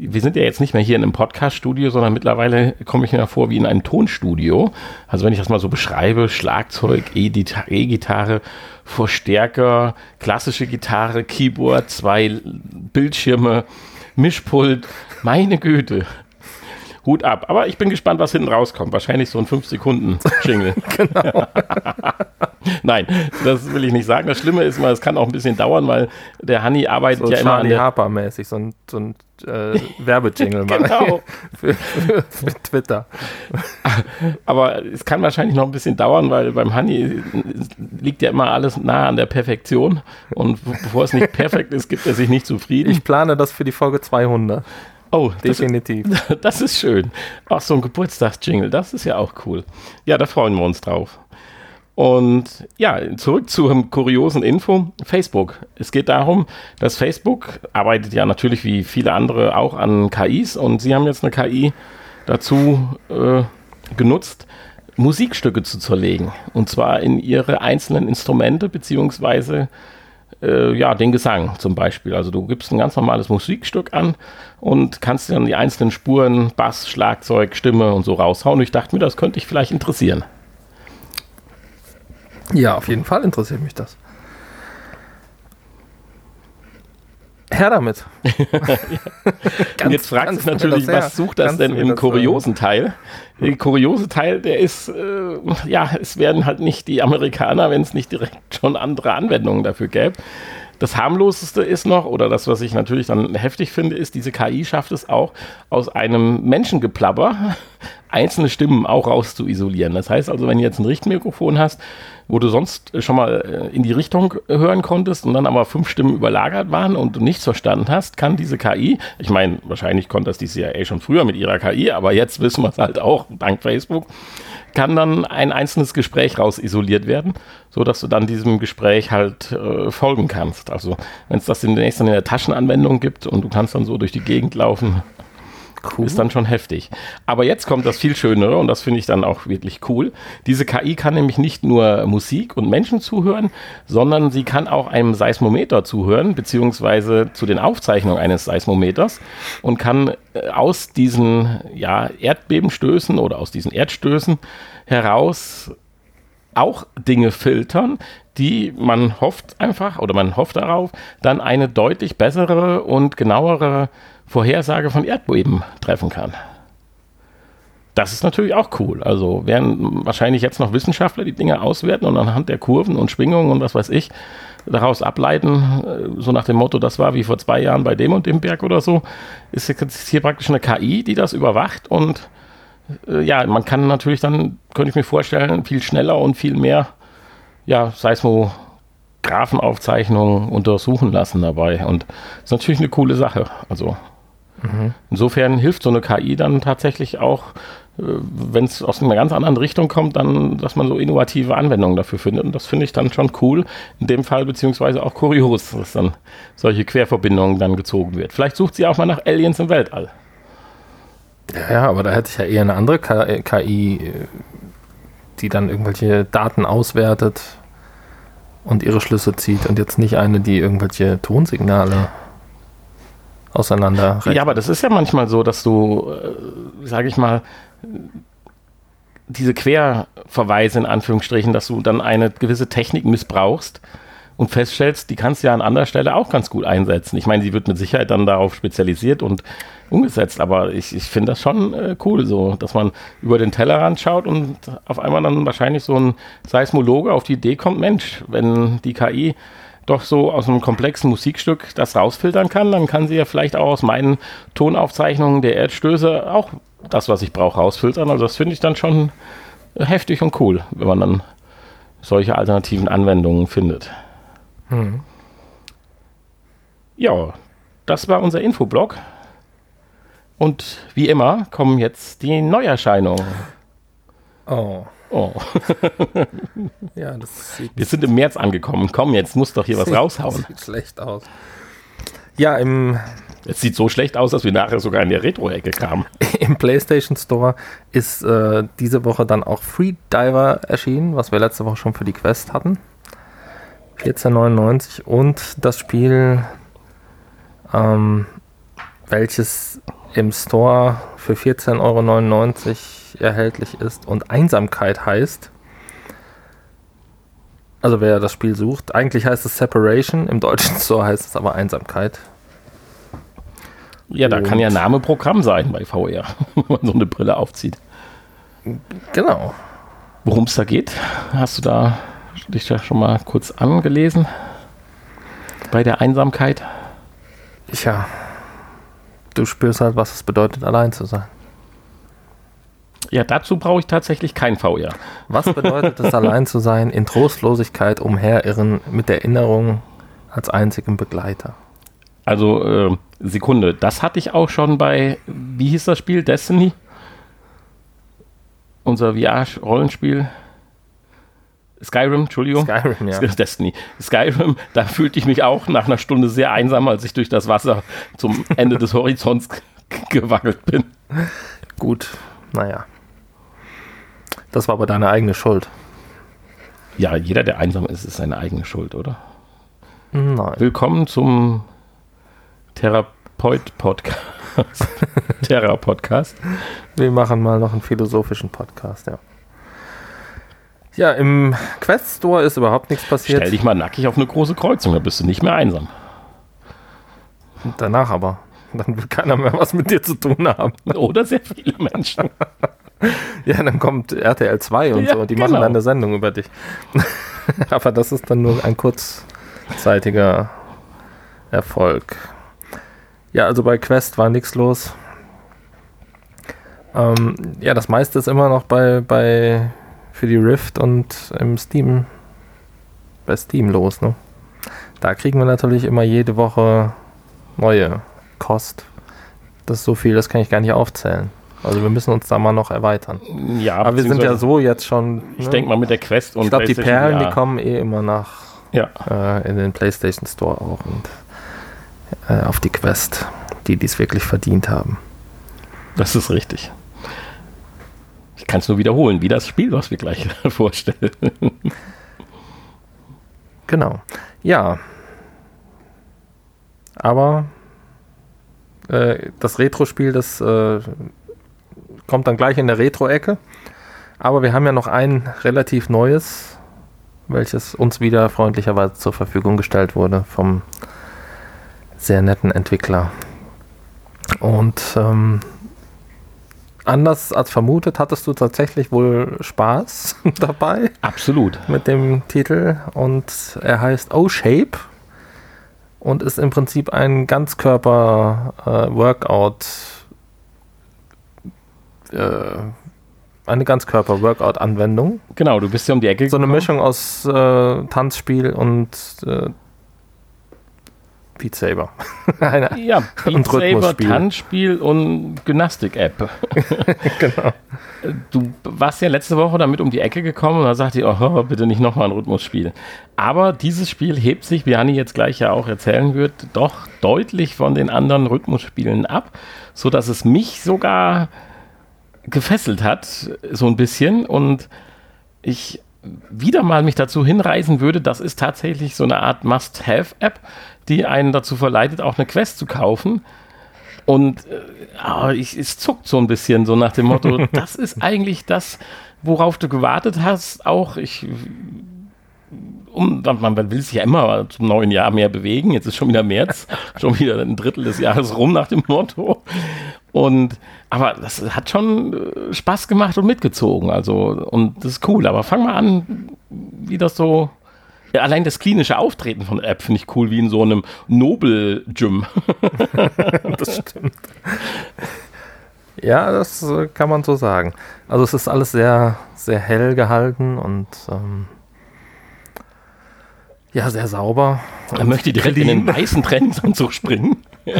wir sind ja jetzt nicht mehr hier in einem Podcast-Studio, sondern mittlerweile komme ich mir vor wie in einem Tonstudio. Also wenn ich das mal so beschreibe, Schlagzeug, E-Gitarre, Verstärker, klassische Gitarre, Keyboard, zwei Bildschirme, Mischpult, meine Güte. Hut ab. Aber ich bin gespannt, was hinten rauskommt. Wahrscheinlich so ein 5-Sekunden-Jingle. genau. Nein, das will ich nicht sagen. Das Schlimme ist mal, es kann auch ein bisschen dauern, weil der Honey arbeitet so ja immer an der... Harper-mäßig, so ein, so ein äh, Werbejingle genau. für, für, für, Twitter. Aber es kann wahrscheinlich noch ein bisschen dauern, weil beim Honey liegt ja immer alles nah an der Perfektion. Und bevor es nicht perfekt ist, gibt er sich nicht zufrieden. Ich plane das für die Folge 200. Oh, definitiv. Das, das ist schön. Auch so ein Geburtstagsjingle, das ist ja auch cool. Ja, da freuen wir uns drauf. Und ja, zurück zur kuriosen Info. Facebook. Es geht darum, dass Facebook arbeitet ja natürlich wie viele andere auch an KIs und sie haben jetzt eine KI dazu äh, genutzt, Musikstücke zu zerlegen. Und zwar in ihre einzelnen Instrumente beziehungsweise äh, ja, den Gesang zum Beispiel. Also du gibst ein ganz normales Musikstück an und kannst dann die einzelnen Spuren, Bass, Schlagzeug, Stimme und so raushauen. Und ich dachte mir, das könnte dich vielleicht interessieren. Ja, auf jeden Fall interessiert mich das. Her damit. ja. Und jetzt fragt sich natürlich, was sucht das denn im kuriosen Teil? Der kuriose Teil, der ist, äh, ja, es werden halt nicht die Amerikaner, wenn es nicht direkt schon andere Anwendungen dafür gäbe. Das harmloseste ist noch, oder das, was ich natürlich dann heftig finde, ist, diese KI schafft es auch, aus einem Menschengeplapper einzelne Stimmen auch raus zu isolieren. Das heißt also, wenn du jetzt ein Richtmikrofon hast, wo du sonst schon mal äh, in die Richtung hören konntest und dann aber fünf Stimmen überlagert waren und du nichts verstanden hast, kann diese KI, ich meine, wahrscheinlich konnte das die CIA schon früher mit ihrer KI, aber jetzt wissen wir es halt auch, dank Facebook, kann dann ein einzelnes Gespräch raus isoliert werden, so dass du dann diesem Gespräch halt äh, folgen kannst. Also wenn es das demnächst dann in der Taschenanwendung gibt und du kannst dann so durch die Gegend laufen, Cool. Ist dann schon heftig. Aber jetzt kommt das viel Schönere und das finde ich dann auch wirklich cool. Diese KI kann nämlich nicht nur Musik und Menschen zuhören, sondern sie kann auch einem Seismometer zuhören, beziehungsweise zu den Aufzeichnungen eines Seismometers und kann äh, aus diesen ja, Erdbebenstößen oder aus diesen Erdstößen heraus auch Dinge filtern, die man hofft einfach oder man hofft darauf, dann eine deutlich bessere und genauere Vorhersage von Erdbeben treffen kann. Das ist natürlich auch cool. Also werden wahrscheinlich jetzt noch Wissenschaftler die Dinge auswerten und anhand der Kurven und Schwingungen und was weiß ich daraus ableiten, äh, so nach dem Motto, das war wie vor zwei Jahren bei dem und dem Berg oder so, ist jetzt hier praktisch eine KI, die das überwacht und äh, ja, man kann natürlich dann, könnte ich mir vorstellen, viel schneller und viel mehr ja, Seismographenaufzeichnungen untersuchen lassen dabei und ist natürlich eine coole Sache. Also Mhm. Insofern hilft so eine KI dann tatsächlich auch, äh, wenn es aus einer ganz anderen Richtung kommt, dann, dass man so innovative Anwendungen dafür findet. Und das finde ich dann schon cool, in dem Fall, beziehungsweise auch kurios, dass dann solche Querverbindungen dann gezogen wird. Vielleicht sucht sie auch mal nach Aliens im Weltall. Ja, aber da hätte ich ja eher eine andere KI, äh, die dann irgendwelche Daten auswertet und ihre Schlüsse zieht und jetzt nicht eine, die irgendwelche Tonsignale auseinander. Ja, aber das ist ja manchmal so, dass du, äh, sage ich mal, diese Querverweise in Anführungsstrichen, dass du dann eine gewisse Technik missbrauchst und feststellst, die kannst du ja an anderer Stelle auch ganz gut einsetzen. Ich meine, sie wird mit Sicherheit dann darauf spezialisiert und umgesetzt, aber ich, ich finde das schon äh, cool, so, dass man über den Tellerrand schaut und auf einmal dann wahrscheinlich so ein Seismologe auf die Idee kommt, Mensch, wenn die KI doch so aus einem komplexen Musikstück das rausfiltern kann, dann kann sie ja vielleicht auch aus meinen Tonaufzeichnungen der Erdstöße auch das, was ich brauche, rausfiltern. Also das finde ich dann schon heftig und cool, wenn man dann solche alternativen Anwendungen findet. Hm. Ja, das war unser Infoblog. Und wie immer kommen jetzt die Neuerscheinungen. Oh. Oh. ja, das sieht Wir sind im März angekommen. Komm, jetzt muss doch hier was raushauen. Sieht schlecht aus. Ja, im. Es sieht so schlecht aus, dass wir nachher sogar in der Retro-Ecke kamen. Im PlayStation Store ist äh, diese Woche dann auch Free Diver erschienen, was wir letzte Woche schon für die Quest hatten. 14,99 und das Spiel, ähm, welches im Store für 14,99 Euro erhältlich ist und Einsamkeit heißt. Also wer das Spiel sucht, eigentlich heißt es Separation, im deutschen Store heißt es aber Einsamkeit. Ja, da und kann ja Name Programm sein bei VR, wenn man so eine Brille aufzieht. Genau. Worum es da geht, hast du da dich da schon mal kurz angelesen? Bei der Einsamkeit? Ja, du spürst halt, was es bedeutet, allein zu sein. Ja, dazu brauche ich tatsächlich kein VR. Was bedeutet es, allein zu sein, in Trostlosigkeit umherirren, mit Erinnerung als einzigem Begleiter? Also, äh, Sekunde, das hatte ich auch schon bei, wie hieß das Spiel? Destiny? Unser VR-Rollenspiel. Skyrim, Entschuldigung. Skyrim, ja. Destiny. Skyrim, da fühlte ich mich auch nach einer Stunde sehr einsam, als ich durch das Wasser zum Ende des Horizonts gewackelt bin. Gut, naja. Das war aber deine eigene Schuld. Ja, jeder, der einsam ist, ist seine eigene Schuld, oder? Nein. Willkommen zum Therapeut-Podcast. Terra-Podcast. Wir machen mal noch einen philosophischen Podcast, ja. Ja, im Quest Store ist überhaupt nichts passiert. Stell dich mal nackig auf eine große Kreuzung, da bist du nicht mehr einsam. Danach aber. Dann will keiner mehr was mit dir zu tun haben. Oder sehr viele Menschen. Ja, dann kommt RTL 2 und ja, so, die genau. machen dann eine Sendung über dich. Aber das ist dann nur ein kurzzeitiger Erfolg. Ja, also bei Quest war nichts los. Ähm, ja, das meiste ist immer noch bei, bei für die Rift und im Steam bei Steam los, ne? Da kriegen wir natürlich immer jede Woche neue Kost. Das ist so viel, das kann ich gar nicht aufzählen. Also wir müssen uns da mal noch erweitern. Ja, aber wir sind ja so jetzt schon. Ne? Ich denke mal mit der Quest und. Ich glaube, die Perlen, ja. die kommen eh immer nach ja. äh, in den PlayStation Store auch und äh, auf die Quest, die dies wirklich verdient haben. Das ist richtig. Ich kann es nur wiederholen, wie das Spiel, was wir gleich vorstellen. genau. Ja. Aber äh, das Retro-Spiel, das äh, kommt dann gleich in der Retro-Ecke. Aber wir haben ja noch ein relativ neues, welches uns wieder freundlicherweise zur Verfügung gestellt wurde vom sehr netten Entwickler. Und ähm, anders als vermutet, hattest du tatsächlich wohl Spaß dabei. Absolut. Mit dem Titel. Und er heißt O-Shape und ist im Prinzip ein Ganzkörper-Workout. Äh, äh, eine Ganzkörper-Workout-Anwendung. Genau, du bist ja um die Ecke. So eine Mischung aus äh, Tanzspiel und äh, Beat Saber. ja, Beat Saber, Tanzspiel und Gymnastik-App. genau. Du warst ja letzte Woche damit um die Ecke gekommen und da sagte ich, oh, bitte nicht nochmal ein Rhythmusspiel. Aber dieses Spiel hebt sich, wie Anni jetzt gleich ja auch erzählen wird, doch deutlich von den anderen Rhythmusspielen ab, sodass es mich sogar gefesselt hat, so ein bisschen. Und ich wieder mal mich dazu hinreißen würde, das ist tatsächlich so eine Art Must-Have-App, die einen dazu verleitet, auch eine Quest zu kaufen. Und äh, ich, es zuckt so ein bisschen so nach dem Motto, das ist eigentlich das, worauf du gewartet hast. Auch ich, um, man will sich ja immer zum neuen Jahr mehr bewegen. Jetzt ist schon wieder März, schon wieder ein Drittel des Jahres rum nach dem Motto. Und aber das hat schon äh, Spaß gemacht und mitgezogen. Also, und das ist cool. Aber fang mal an, wie das so ja, allein das klinische Auftreten von App finde ich cool, wie in so einem Nobel-Gym. das stimmt. Ja, das äh, kann man so sagen. Also es ist alles sehr, sehr hell gehalten und ähm, ja, sehr sauber. Er möchte direkt clean. in den weißen Trainingsanzug springen.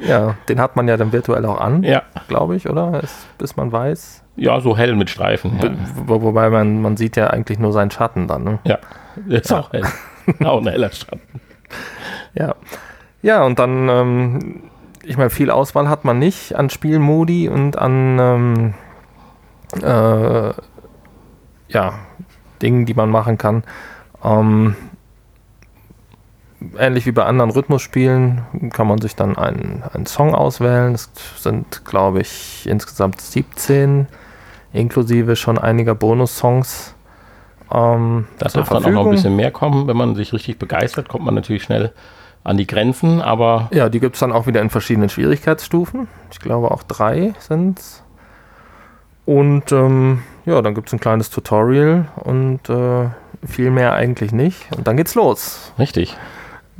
ja, den hat man ja dann virtuell auch an, ja. glaube ich, oder? Es, bis man weiß. Ja, so hell mit Streifen. Ja. Wo, wobei man, man sieht ja eigentlich nur seinen Schatten dann. Ne? Ja, ist ja. auch hell. auch ein heller Schatten. Ja. Ja, und dann, ähm, ich meine, viel Auswahl hat man nicht an Spielmodi und an ähm, äh, ja, Dingen, die man machen kann. Ähm, ähnlich wie bei anderen Rhythmusspielen kann man sich dann einen, einen Song auswählen. Es sind, glaube ich, insgesamt 17, inklusive schon einiger Bonus-Songs. Ähm, das darf dann auch noch ein bisschen mehr kommen. Wenn man sich richtig begeistert, kommt man natürlich schnell an die Grenzen, aber. Ja, die gibt es dann auch wieder in verschiedenen Schwierigkeitsstufen. Ich glaube auch drei sind es. Und ähm, ja, dann gibt es ein kleines Tutorial und äh, viel mehr eigentlich nicht. Und dann geht's los. Richtig.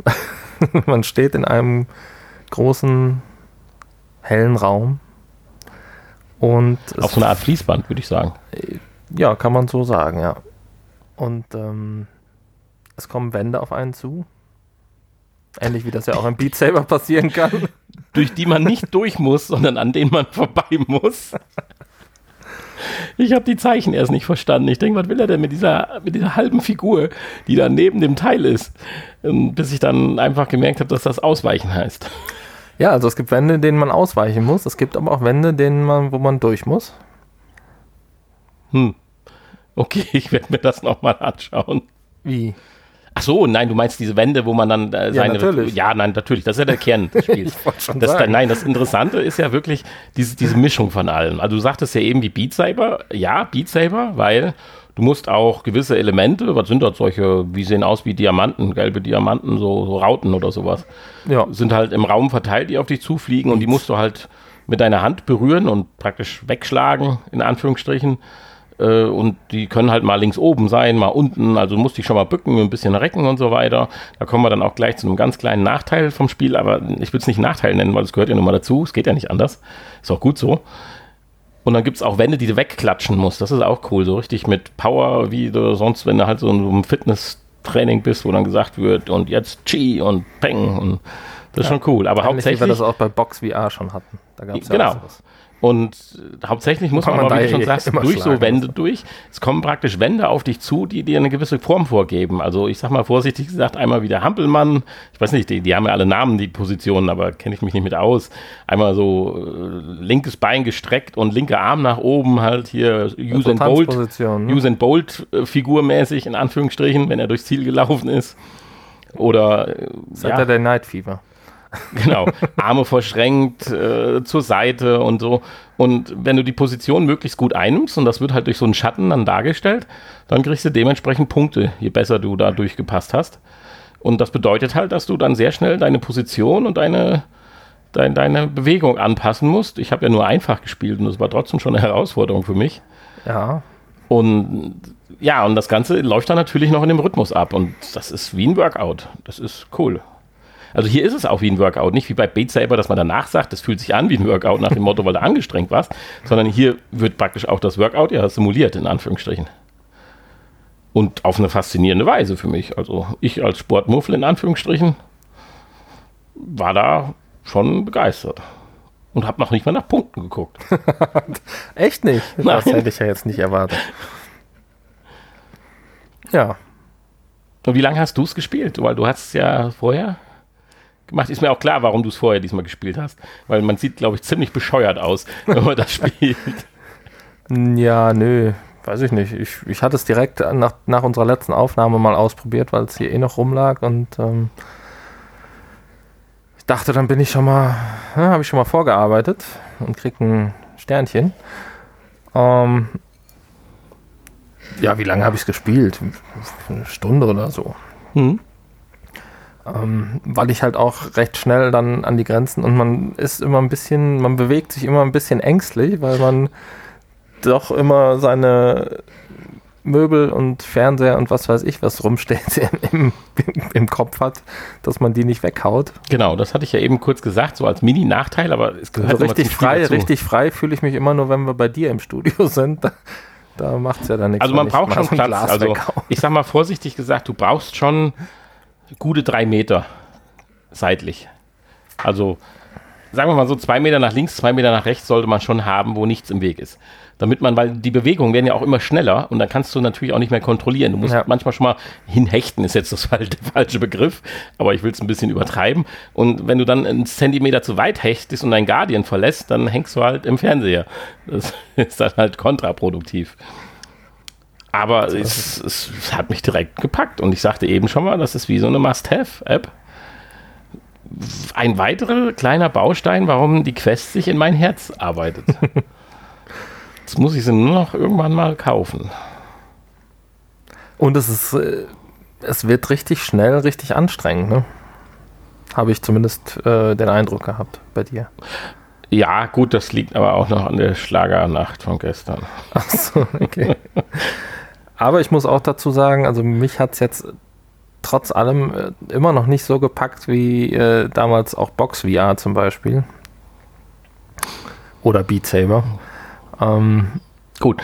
man steht in einem großen, hellen Raum. Und Auf so eine Art Fließband, würde ich sagen. Ja, kann man so sagen, ja. Und ähm, es kommen Wände auf einen zu. Ähnlich wie das ja auch im Beat Saber passieren kann. Durch die man nicht durch muss, sondern an denen man vorbei muss. Ich habe die Zeichen erst nicht verstanden. Ich denke, was will er denn mit dieser, mit dieser halben Figur, die da neben dem Teil ist? Ähm, bis ich dann einfach gemerkt habe, dass das Ausweichen heißt. Ja, also es gibt Wände, denen man ausweichen muss. Es gibt aber auch Wände, denen man, wo man durch muss. Hm. Okay, ich werde mir das nochmal anschauen. Wie? Ach so, nein, du meinst diese Wände, wo man dann äh, seine. Ja, natürlich. Ja, nein, natürlich. Das ist ja der Kern des Spiels. das, da, nein, das Interessante ist ja wirklich diese, diese Mischung von allem. Also du sagtest ja eben wie Beat Saber. Ja, Beat Saber, weil du musst auch gewisse Elemente, was sind das solche, wie sehen aus wie Diamanten, gelbe Diamanten, so, so Rauten oder sowas. Ja. Sind halt im Raum verteilt, die auf dich zufliegen und die musst du halt mit deiner Hand berühren und praktisch wegschlagen, in Anführungsstrichen äh, und die können halt mal links oben sein, mal unten, also musst dich schon mal bücken, ein bisschen recken und so weiter. Da kommen wir dann auch gleich zu einem ganz kleinen Nachteil vom Spiel, aber ich würde es nicht Nachteil nennen, weil es gehört ja nun mal dazu, es geht ja nicht anders. Ist auch gut so. Und dann gibt es auch Wände, die du wegklatschen musst. Das ist auch cool. So richtig mit Power, wie du sonst, wenn du halt so in so einem Fitness-Training bist, wo dann gesagt wird, und jetzt Chi und Peng. Und das ist ja. schon cool. Aber Ähnlich hauptsächlich. Wie wir das auch bei Box VR schon hatten. Da gab's ja genau. Was. Und hauptsächlich muss man, man aber, wie du schon sagst, durch so Wände durch. Es kommen praktisch Wände auf dich zu, die dir eine gewisse Form vorgeben. Also ich sag mal vorsichtig gesagt, einmal wie der Hampelmann, ich weiß nicht, die, die haben ja alle Namen, die Positionen, aber kenne ich mich nicht mit aus. Einmal so äh, linkes Bein gestreckt und linker Arm nach oben, halt hier Usain Bolt, ne? Usain Bolt äh, figurmäßig in Anführungsstrichen, wenn er durchs Ziel gelaufen ist. Oder äh, Saturday ja. Night Fever. Genau, Arme verschränkt äh, zur Seite und so. Und wenn du die Position möglichst gut einnimmst, und das wird halt durch so einen Schatten dann dargestellt, dann kriegst du dementsprechend Punkte, je besser du da durchgepasst hast. Und das bedeutet halt, dass du dann sehr schnell deine Position und deine, dein, deine Bewegung anpassen musst. Ich habe ja nur einfach gespielt und das war trotzdem schon eine Herausforderung für mich. Ja. Und ja, und das Ganze läuft dann natürlich noch in dem Rhythmus ab. Und das ist wie ein Workout. Das ist cool. Also hier ist es auch wie ein Workout, nicht wie bei Beat Saber, dass man danach sagt, das fühlt sich an wie ein Workout nach dem Motto, weil du angestrengt warst, sondern hier wird praktisch auch das Workout ja simuliert, in Anführungsstrichen. Und auf eine faszinierende Weise für mich. Also ich als Sportmuffel in Anführungsstrichen war da schon begeistert. Und habe noch nicht mal nach Punkten geguckt. Echt nicht? Das hätte ich ja jetzt nicht erwartet. Ja. Und wie lange hast du es gespielt? Weil du hast es ja vorher gemacht. Ist mir auch klar, warum du es vorher diesmal gespielt hast. Weil man sieht, glaube ich, ziemlich bescheuert aus, wenn man das spielt. Ja, nö. Weiß ich nicht. Ich, ich hatte es direkt nach, nach unserer letzten Aufnahme mal ausprobiert, weil es hier eh noch rumlag und ähm, ich dachte, dann bin ich schon mal, ja, habe ich schon mal vorgearbeitet und krieg ein Sternchen. Ähm, ja, wie lange habe ich es gespielt? Eine Stunde oder so. Mhm. Ähm, weil ich halt auch recht schnell dann an die Grenzen und man ist immer ein bisschen, man bewegt sich immer ein bisschen ängstlich, weil man doch immer seine Möbel und Fernseher und was weiß ich, was rumsteht im, im, im, Kopf hat, dass man die nicht weghaut. Genau, das hatte ich ja eben kurz gesagt, so als Mini-Nachteil, aber es gehört also richtig frei, dazu. richtig frei fühle ich mich immer nur, wenn wir bei dir im Studio sind. Da, da macht es ja dann nichts. Also man braucht schon Platz. Also ich sag mal vorsichtig gesagt, du brauchst schon gute drei Meter seitlich. Also sagen wir mal so, zwei Meter nach links, zwei Meter nach rechts sollte man schon haben, wo nichts im Weg ist. Damit man, weil die Bewegungen werden ja auch immer schneller und dann kannst du natürlich auch nicht mehr kontrollieren. Du musst ja. manchmal schon mal hinhechten, ist jetzt das falsche Begriff, aber ich will es ein bisschen übertreiben. Und wenn du dann einen Zentimeter zu weit hechtest und dein Guardian verlässt, dann hängst du halt im Fernseher. Das ist dann halt kontraproduktiv. Aber es, es, hat mich direkt gepackt und ich sagte eben schon mal, das ist wie so eine Must-Have-App. Ein weiterer kleiner Baustein, warum die Quest sich in mein Herz arbeitet. Jetzt muss ich sie nur noch irgendwann mal kaufen. Und es ist, äh, es wird richtig schnell, richtig anstrengend, ne? Habe ich zumindest äh, den Eindruck gehabt bei dir. Ja, gut, das liegt aber auch noch an der Schlagernacht von gestern. Ach so, okay. Aber ich muss auch dazu sagen, also mich hat es jetzt trotz allem äh, immer noch nicht so gepackt wie äh, damals auch Box VR zum Beispiel. Oder Beat Saber. Ähm, Gut,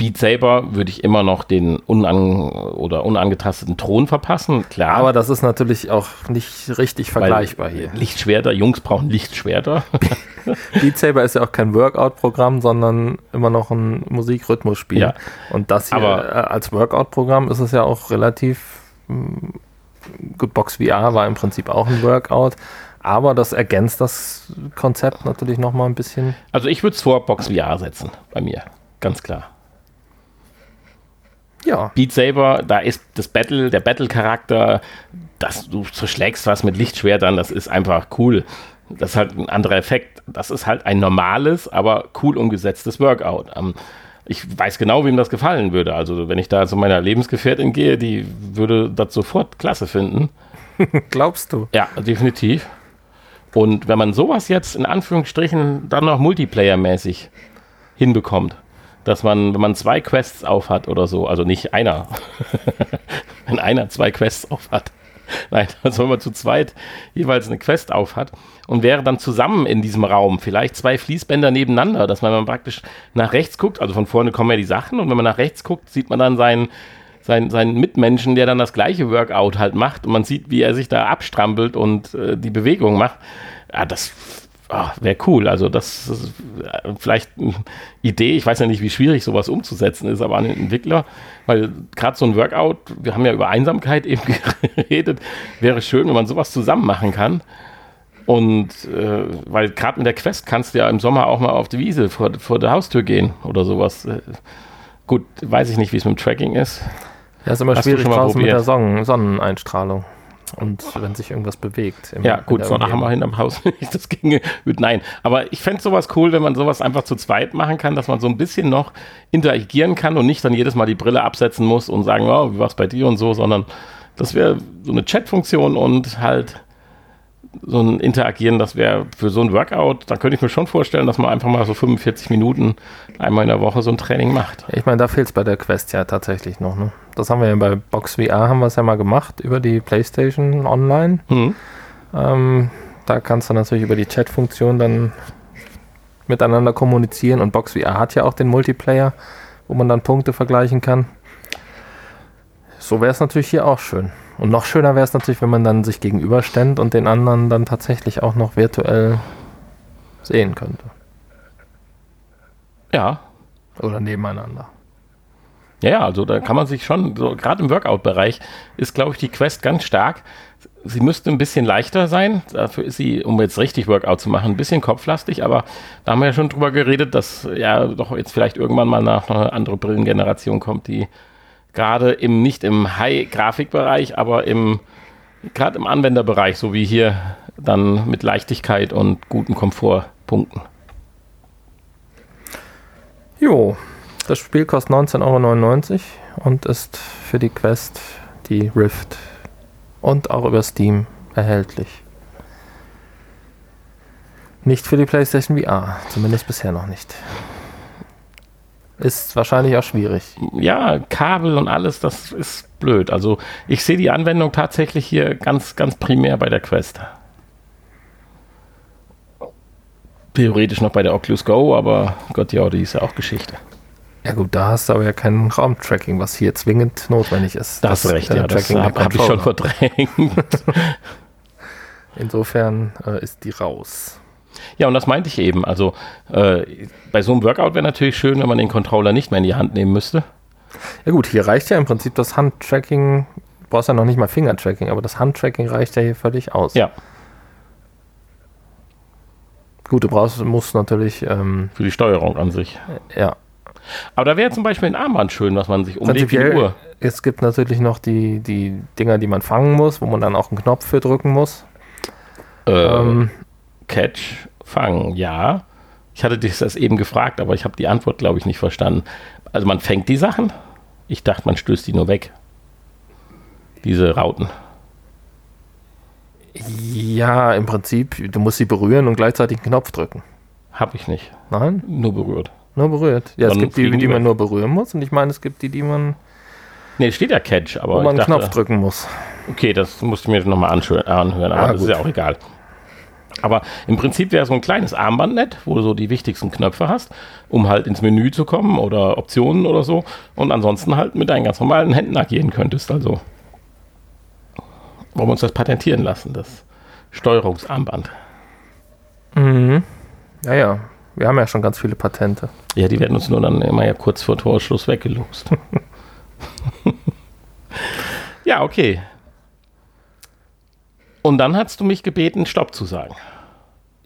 Beat Saber würde ich immer noch den unan oder unangetasteten Thron verpassen, klar. Aber das ist natürlich auch nicht richtig vergleichbar hier. Lichtschwerter, Jungs brauchen Lichtschwerter. Beat Saber ist ja auch kein Workout-Programm, sondern immer noch ein Musikrhythmusspiel. Ja. Und das hier Aber äh, als Workout-Programm ist es ja auch relativ. Hm, gut, Box VR war im Prinzip auch ein Workout. Aber das ergänzt das Konzept natürlich nochmal ein bisschen. Also ich würde es vor Box VR setzen, bei mir. Ganz klar. Ja. Beat Saber, da ist das Battle, der Battle-Charakter, dass du zerschlägst was mit Lichtschwertern, das ist einfach cool. Das ist halt ein anderer Effekt. Das ist halt ein normales, aber cool umgesetztes Workout. Ähm, ich weiß genau, wem das gefallen würde. Also, wenn ich da zu meiner Lebensgefährtin gehe, die würde das sofort klasse finden. Glaubst du? Ja, definitiv. Und wenn man sowas jetzt in Anführungsstrichen dann noch Multiplayer-mäßig hinbekommt, dass man, wenn man zwei Quests auf hat oder so, also nicht einer, wenn einer zwei Quests auf hat, Nein, also wenn man zu zweit jeweils eine Quest auf hat und wäre dann zusammen in diesem Raum, vielleicht zwei Fließbänder nebeneinander, dass man praktisch nach rechts guckt, also von vorne kommen ja die Sachen und wenn man nach rechts guckt, sieht man dann seinen, seinen, seinen Mitmenschen, der dann das gleiche Workout halt macht und man sieht, wie er sich da abstrampelt und äh, die Bewegung macht. Ja, das oh, wäre cool. Also das ist äh, vielleicht eine Idee. Ich weiß ja nicht, wie schwierig sowas umzusetzen ist, aber an den Entwickler, weil gerade so ein Workout, wir haben ja über Einsamkeit eben geredet, wäre schön, wenn man sowas zusammen machen kann. Und äh, weil gerade mit der Quest kannst du ja im Sommer auch mal auf die Wiese vor, vor der Haustür gehen oder sowas. Äh, gut, weiß ich nicht, wie es mit dem Tracking ist. Ja, ist immer Hast schwierig draußen probiert? mit der Sonnen Sonneneinstrahlung und wenn sich irgendwas bewegt. Im, ja, gut, so nachher mal hinterm Haus, wenn ich das ginge. Nein, aber ich fände sowas cool, wenn man sowas einfach zu zweit machen kann, dass man so ein bisschen noch interagieren kann und nicht dann jedes Mal die Brille absetzen muss und sagen, oh, wie war es bei dir und so, sondern das wäre so eine Chat-Funktion und halt so ein Interagieren, das wäre für so ein Workout, da könnte ich mir schon vorstellen, dass man einfach mal so 45 Minuten einmal in der Woche so ein Training macht. Ich meine, da fehlt es bei der Quest ja tatsächlich noch. Ne? Das haben wir ja bei Box VR, haben wir es ja mal gemacht über die PlayStation Online. Mhm. Ähm, da kannst du natürlich über die Chat-Funktion dann miteinander kommunizieren und Box VR hat ja auch den Multiplayer, wo man dann Punkte vergleichen kann. So wäre es natürlich hier auch schön. Und noch schöner wäre es natürlich, wenn man dann sich gegenüberständ und den anderen dann tatsächlich auch noch virtuell sehen könnte. Ja. Oder nebeneinander. Ja, also da kann man sich schon, so gerade im Workout-Bereich ist, glaube ich, die Quest ganz stark. Sie müsste ein bisschen leichter sein. Dafür ist sie, um jetzt richtig Workout zu machen, ein bisschen kopflastig, aber da haben wir ja schon drüber geredet, dass ja doch jetzt vielleicht irgendwann mal nach einer andere Brillengeneration kommt, die gerade im, nicht im High-Grafikbereich, aber im, gerade im Anwenderbereich, so wie hier, dann mit Leichtigkeit und gutem Komfort punkten. Jo, das Spiel kostet 19,99 Euro und ist für die Quest, die Rift und auch über Steam erhältlich. Nicht für die PlayStation VR, zumindest bisher noch nicht. Ist wahrscheinlich auch schwierig. Ja, Kabel und alles, das ist blöd. Also ich sehe die Anwendung tatsächlich hier ganz, ganz primär bei der Quest. Theoretisch noch bei der Oculus Go, aber Gott ja, die ist ja auch Geschichte. Ja gut, da hast du aber ja kein Raumtracking, was hier zwingend notwendig ist. Da hast du recht, ja, das habe hab ich schon verdrängt. Insofern äh, ist die raus. Ja, und das meinte ich eben. Also äh, bei so einem Workout wäre natürlich schön, wenn man den Controller nicht mehr in die Hand nehmen müsste. Ja gut, hier reicht ja im Prinzip das Handtracking. Du brauchst ja noch nicht mal Fingertracking, aber das Handtracking reicht ja hier völlig aus. Ja. Gut, du brauchst, musst natürlich. Ähm, Für die Steuerung an sich. Ja. Aber da wäre zum Beispiel ein Armband schön, was man sich umlegt eine Uhr. Es gibt natürlich noch die, die Dinger, die man fangen muss, wo man dann auch einen Knopf für drücken muss. Äh, ähm, Catch fangen, ja. Ich hatte dich das eben gefragt, aber ich habe die Antwort, glaube ich, nicht verstanden. Also man fängt die Sachen? Ich dachte, man stößt die nur weg. Diese Rauten. Ja, im Prinzip, du musst sie berühren und gleichzeitig einen Knopf drücken. Habe ich nicht. Nein? Nur berührt. Nur berührt. Ja, Dann es gibt die, die man nur berühren muss und ich meine, es gibt die, die man. Nee, steht ja Catch, aber. Wo man einen Knopf drücken muss. Okay, das musst du mir nochmal anhören, aber ja, das gut. ist ja auch egal. Aber im Prinzip wäre so ein kleines Armband nett, wo du so die wichtigsten Knöpfe hast, um halt ins Menü zu kommen oder Optionen oder so. Und ansonsten halt mit deinen ganz normalen Händen agieren könntest. Also wollen wir uns das patentieren lassen, das Steuerungsarmband. Mhm. Ja, ja. Wir haben ja schon ganz viele Patente. Ja, die werden uns nur dann immer ja kurz vor Torschluss weggelost. ja, okay. Und dann hast du mich gebeten, Stopp zu sagen.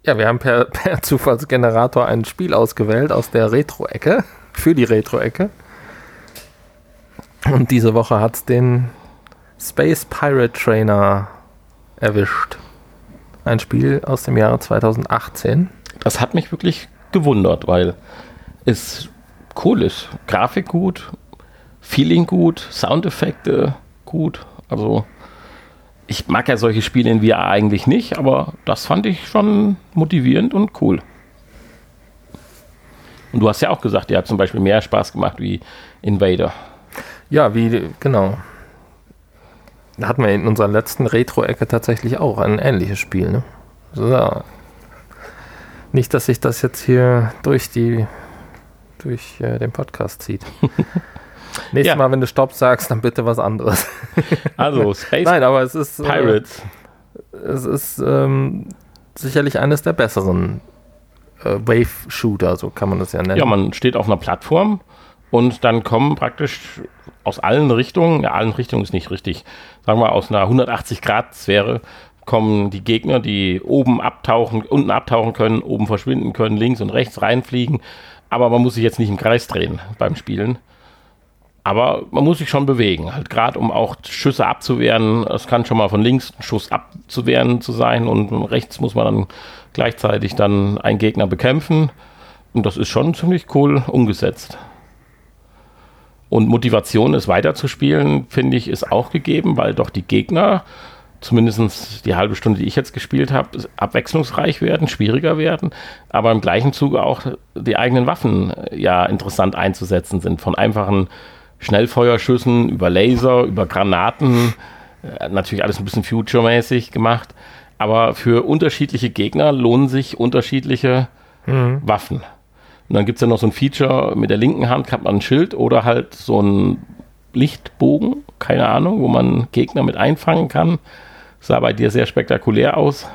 Ja, wir haben per, per Zufallsgenerator ein Spiel ausgewählt aus der Retro-Ecke, für die Retro-Ecke. Und diese Woche hat es den Space Pirate Trainer erwischt. Ein Spiel aus dem Jahre 2018. Das hat mich wirklich gewundert, weil es cool ist. Grafik gut, Feeling gut, Soundeffekte gut. Also ich mag ja solche Spiele in VR eigentlich nicht, aber das fand ich schon motivierend und cool. Und du hast ja auch gesagt, ihr habt zum Beispiel mehr Spaß gemacht wie Invader. Ja, wie, genau. Da hatten wir in unserer letzten Retro-Ecke tatsächlich auch ein ähnliches Spiel. Ne? So. Nicht, dass sich das jetzt hier durch die durch äh, den Podcast zieht. Nächstes ja. Mal, wenn du Stopp sagst, dann bitte was anderes. also Space Nein, aber es ist äh, Pirates. Äh, es ist ähm, sicherlich eines der besseren äh, Wave-Shooter, so kann man das ja nennen. Ja, man steht auf einer Plattform und dann kommen praktisch aus allen Richtungen, ja, allen Richtungen ist nicht richtig, sagen wir aus einer 180-Grad-Sphäre kommen die Gegner, die oben abtauchen, unten abtauchen können, oben verschwinden können, links und rechts reinfliegen. Aber man muss sich jetzt nicht im Kreis drehen beim Spielen. Aber man muss sich schon bewegen, halt gerade um auch Schüsse abzuwehren. Es kann schon mal von links ein Schuss abzuwehren zu sein und rechts muss man dann gleichzeitig dann einen Gegner bekämpfen. Und das ist schon ziemlich cool umgesetzt. Und Motivation, es weiterzuspielen, finde ich, ist auch gegeben, weil doch die Gegner zumindest die halbe Stunde, die ich jetzt gespielt habe, abwechslungsreich werden, schwieriger werden, aber im gleichen Zuge auch die eigenen Waffen äh, ja interessant einzusetzen sind. Von einfachen Schnellfeuerschüssen über Laser, über Granaten, äh, natürlich alles ein bisschen future-mäßig gemacht, aber für unterschiedliche Gegner lohnen sich unterschiedliche mhm. Waffen. Und dann gibt es ja noch so ein Feature, mit der linken Hand hat man ein Schild oder halt so ein Lichtbogen, keine Ahnung, wo man Gegner mit einfangen kann. Sah bei dir sehr spektakulär aus.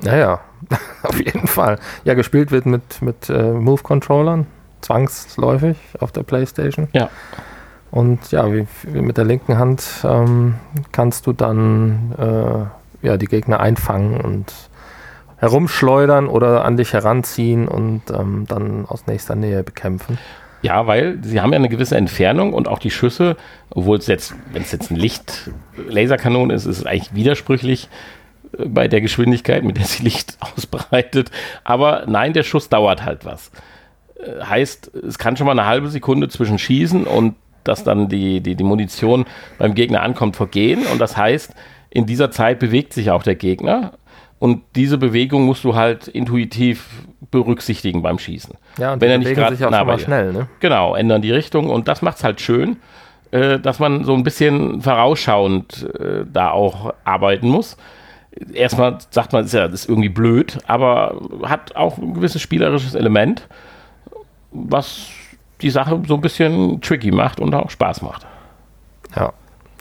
Naja, auf jeden Fall. Ja, gespielt wird mit, mit äh, Move-Controllern, zwangsläufig auf der Playstation. Ja. Und ja, wie, wie mit der linken Hand ähm, kannst du dann äh, ja, die Gegner einfangen und herumschleudern oder an dich heranziehen und ähm, dann aus nächster Nähe bekämpfen. Ja, weil sie haben ja eine gewisse Entfernung und auch die Schüsse, obwohl es jetzt, wenn es jetzt ein Licht-Laserkanone ist, ist es eigentlich widersprüchlich äh, bei der Geschwindigkeit, mit der sie Licht ausbreitet. Aber nein, der Schuss dauert halt was. Äh, heißt, es kann schon mal eine halbe Sekunde zwischen Schießen und dass dann die, die, die Munition beim Gegner ankommt, vergehen. Und das heißt, in dieser Zeit bewegt sich auch der Gegner. Und diese Bewegung musst du halt intuitiv berücksichtigen beim Schießen. Ja, und wenn er nicht gerade sich auch nah bei schnell, ne? Genau, ändern die Richtung und das macht es halt schön, äh, dass man so ein bisschen vorausschauend äh, da auch arbeiten muss. Erstmal sagt man, ist ja das ist irgendwie blöd, aber hat auch ein gewisses spielerisches Element, was die Sache so ein bisschen tricky macht und auch Spaß macht. Ja.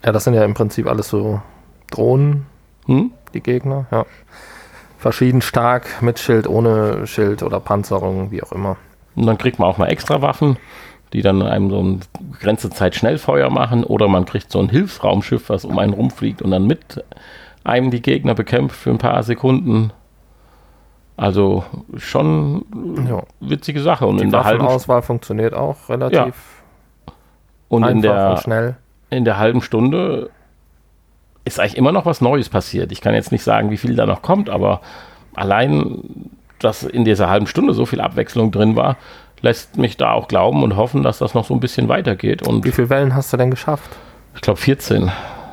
Ja, das sind ja im Prinzip alles so Drohnen, hm? die Gegner, ja verschieden stark mit Schild, ohne Schild oder Panzerung, wie auch immer. Und dann kriegt man auch mal extra Waffen, die dann einem so ein Grenzezeit Schnellfeuer machen oder man kriegt so ein Hilfsraumschiff, was um einen rumfliegt und dann mit einem die Gegner bekämpft für ein paar Sekunden. Also schon ja. witzige Sache. Und die in der halben Auswahl funktioniert auch relativ ja. und in der, und schnell. In der halben Stunde ist eigentlich immer noch was Neues passiert. Ich kann jetzt nicht sagen, wie viel da noch kommt, aber allein, dass in dieser halben Stunde so viel Abwechslung drin war, lässt mich da auch glauben und hoffen, dass das noch so ein bisschen weitergeht. Und wie viele Wellen hast du denn geschafft? Ich glaube 14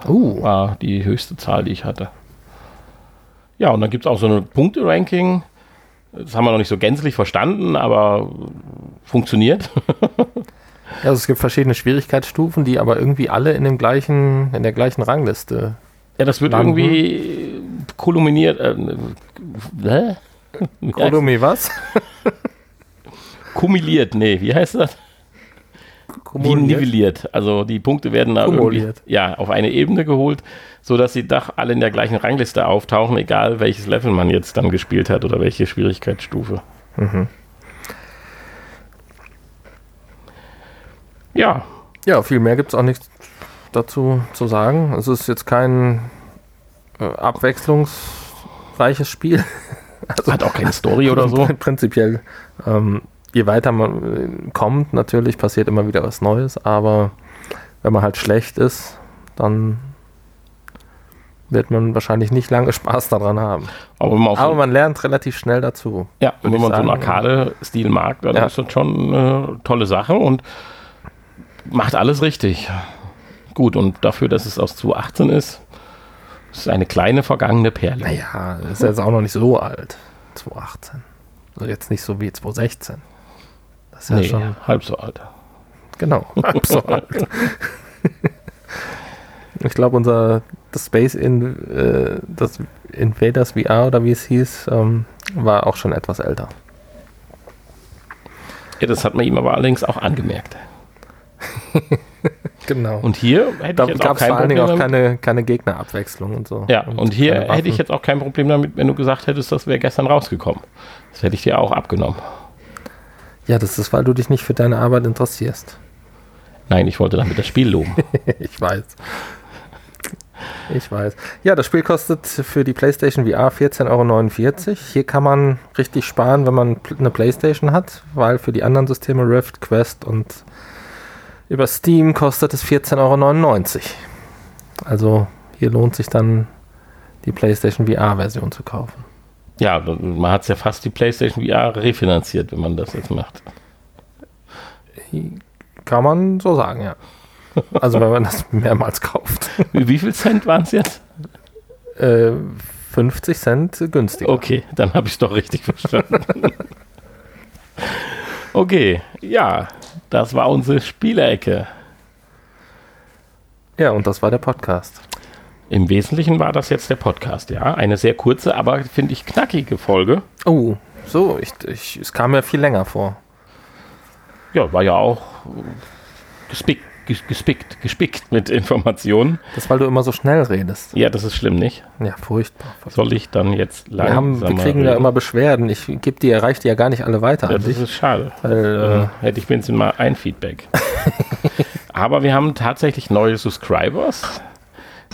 uh. war die höchste Zahl, die ich hatte. Ja, und dann gibt es auch so eine Punkte-Ranking. Das haben wir noch nicht so gänzlich verstanden, aber funktioniert. Also es gibt verschiedene Schwierigkeitsstufen, die aber irgendwie alle in dem gleichen, in der gleichen Rangliste. Ja, das wird landen. irgendwie koluminiert. Äh, hä? Kolumi was? Kumuliert, nee, wie heißt das? Wie nivelliert. Also die Punkte werden da irgendwie ja, auf eine Ebene geholt, sodass sie doch alle in der gleichen Rangliste auftauchen, egal welches Level man jetzt dann gespielt hat oder welche Schwierigkeitsstufe. Mhm. Ja. Ja, viel mehr gibt es auch nichts dazu zu sagen. Es ist jetzt kein äh, abwechslungsreiches Spiel. also, Hat auch keine Story oder so. Prinzipiell, ähm, je weiter man äh, kommt, natürlich passiert immer wieder was Neues, aber wenn man halt schlecht ist, dann wird man wahrscheinlich nicht lange Spaß daran haben. Aber, man, aber man, lernt relativ schnell dazu. Ja, wenn man sagen. so einen Arcade-Stil mag, dann ja. ist das schon eine tolle Sache und macht alles richtig. Gut, und dafür, dass es aus 2018 ist, ist eine kleine vergangene Perle. Naja, ist jetzt auch noch nicht so alt. 2018. Also jetzt nicht so wie 2016. Das ist ja nee, schon halb so alt. Genau, halb so alt. Ich glaube, unser das Space in äh, das Invaders VR oder wie es hieß, ähm, war auch schon etwas älter. Ja, das hat man ihm aber allerdings auch angemerkt. genau. Und hier hätte da ich jetzt auch kein vor allen Dingen auch keine, keine Gegnerabwechslung und so. Ja, und, und hier hätte ich jetzt auch kein Problem damit, wenn du gesagt hättest, das wäre gestern rausgekommen. Das hätte ich dir auch abgenommen. Ja, das ist, weil du dich nicht für deine Arbeit interessierst. Nein, ich wollte damit das Spiel loben. ich weiß. Ich weiß. Ja, das Spiel kostet für die PlayStation VR 14,49 Euro. Hier kann man richtig sparen, wenn man eine PlayStation hat, weil für die anderen Systeme Rift, Quest und über Steam kostet es 14,99 Euro. Also hier lohnt sich dann die PlayStation VR-Version zu kaufen. Ja, man hat es ja fast die PlayStation VR refinanziert, wenn man das jetzt macht. Kann man so sagen, ja. Also wenn man das mehrmals kauft. Wie, wie viel Cent waren es jetzt? Äh, 50 Cent günstiger. Okay, dann habe ich es doch richtig verstanden. okay, ja, das war unsere Spielecke. Ja, und das war der Podcast. Im Wesentlichen war das jetzt der Podcast, ja. Eine sehr kurze, aber finde ich knackige Folge. Oh, so, ich, ich, es kam mir viel länger vor. Ja, war ja auch gespickt gespickt, gespickt mit Informationen. Das, weil du immer so schnell redest. Ja, das ist schlimm, nicht? Ja, furchtbar. Soll ich dann jetzt langsam Wir, wir kriegen reden? ja immer Beschwerden. Ich gebe die, erreicht die ja gar nicht alle weiter. Ja, das ist schade. Weil, äh, hätte ich wenigstens mal ein Feedback. Aber wir haben tatsächlich neue Subscribers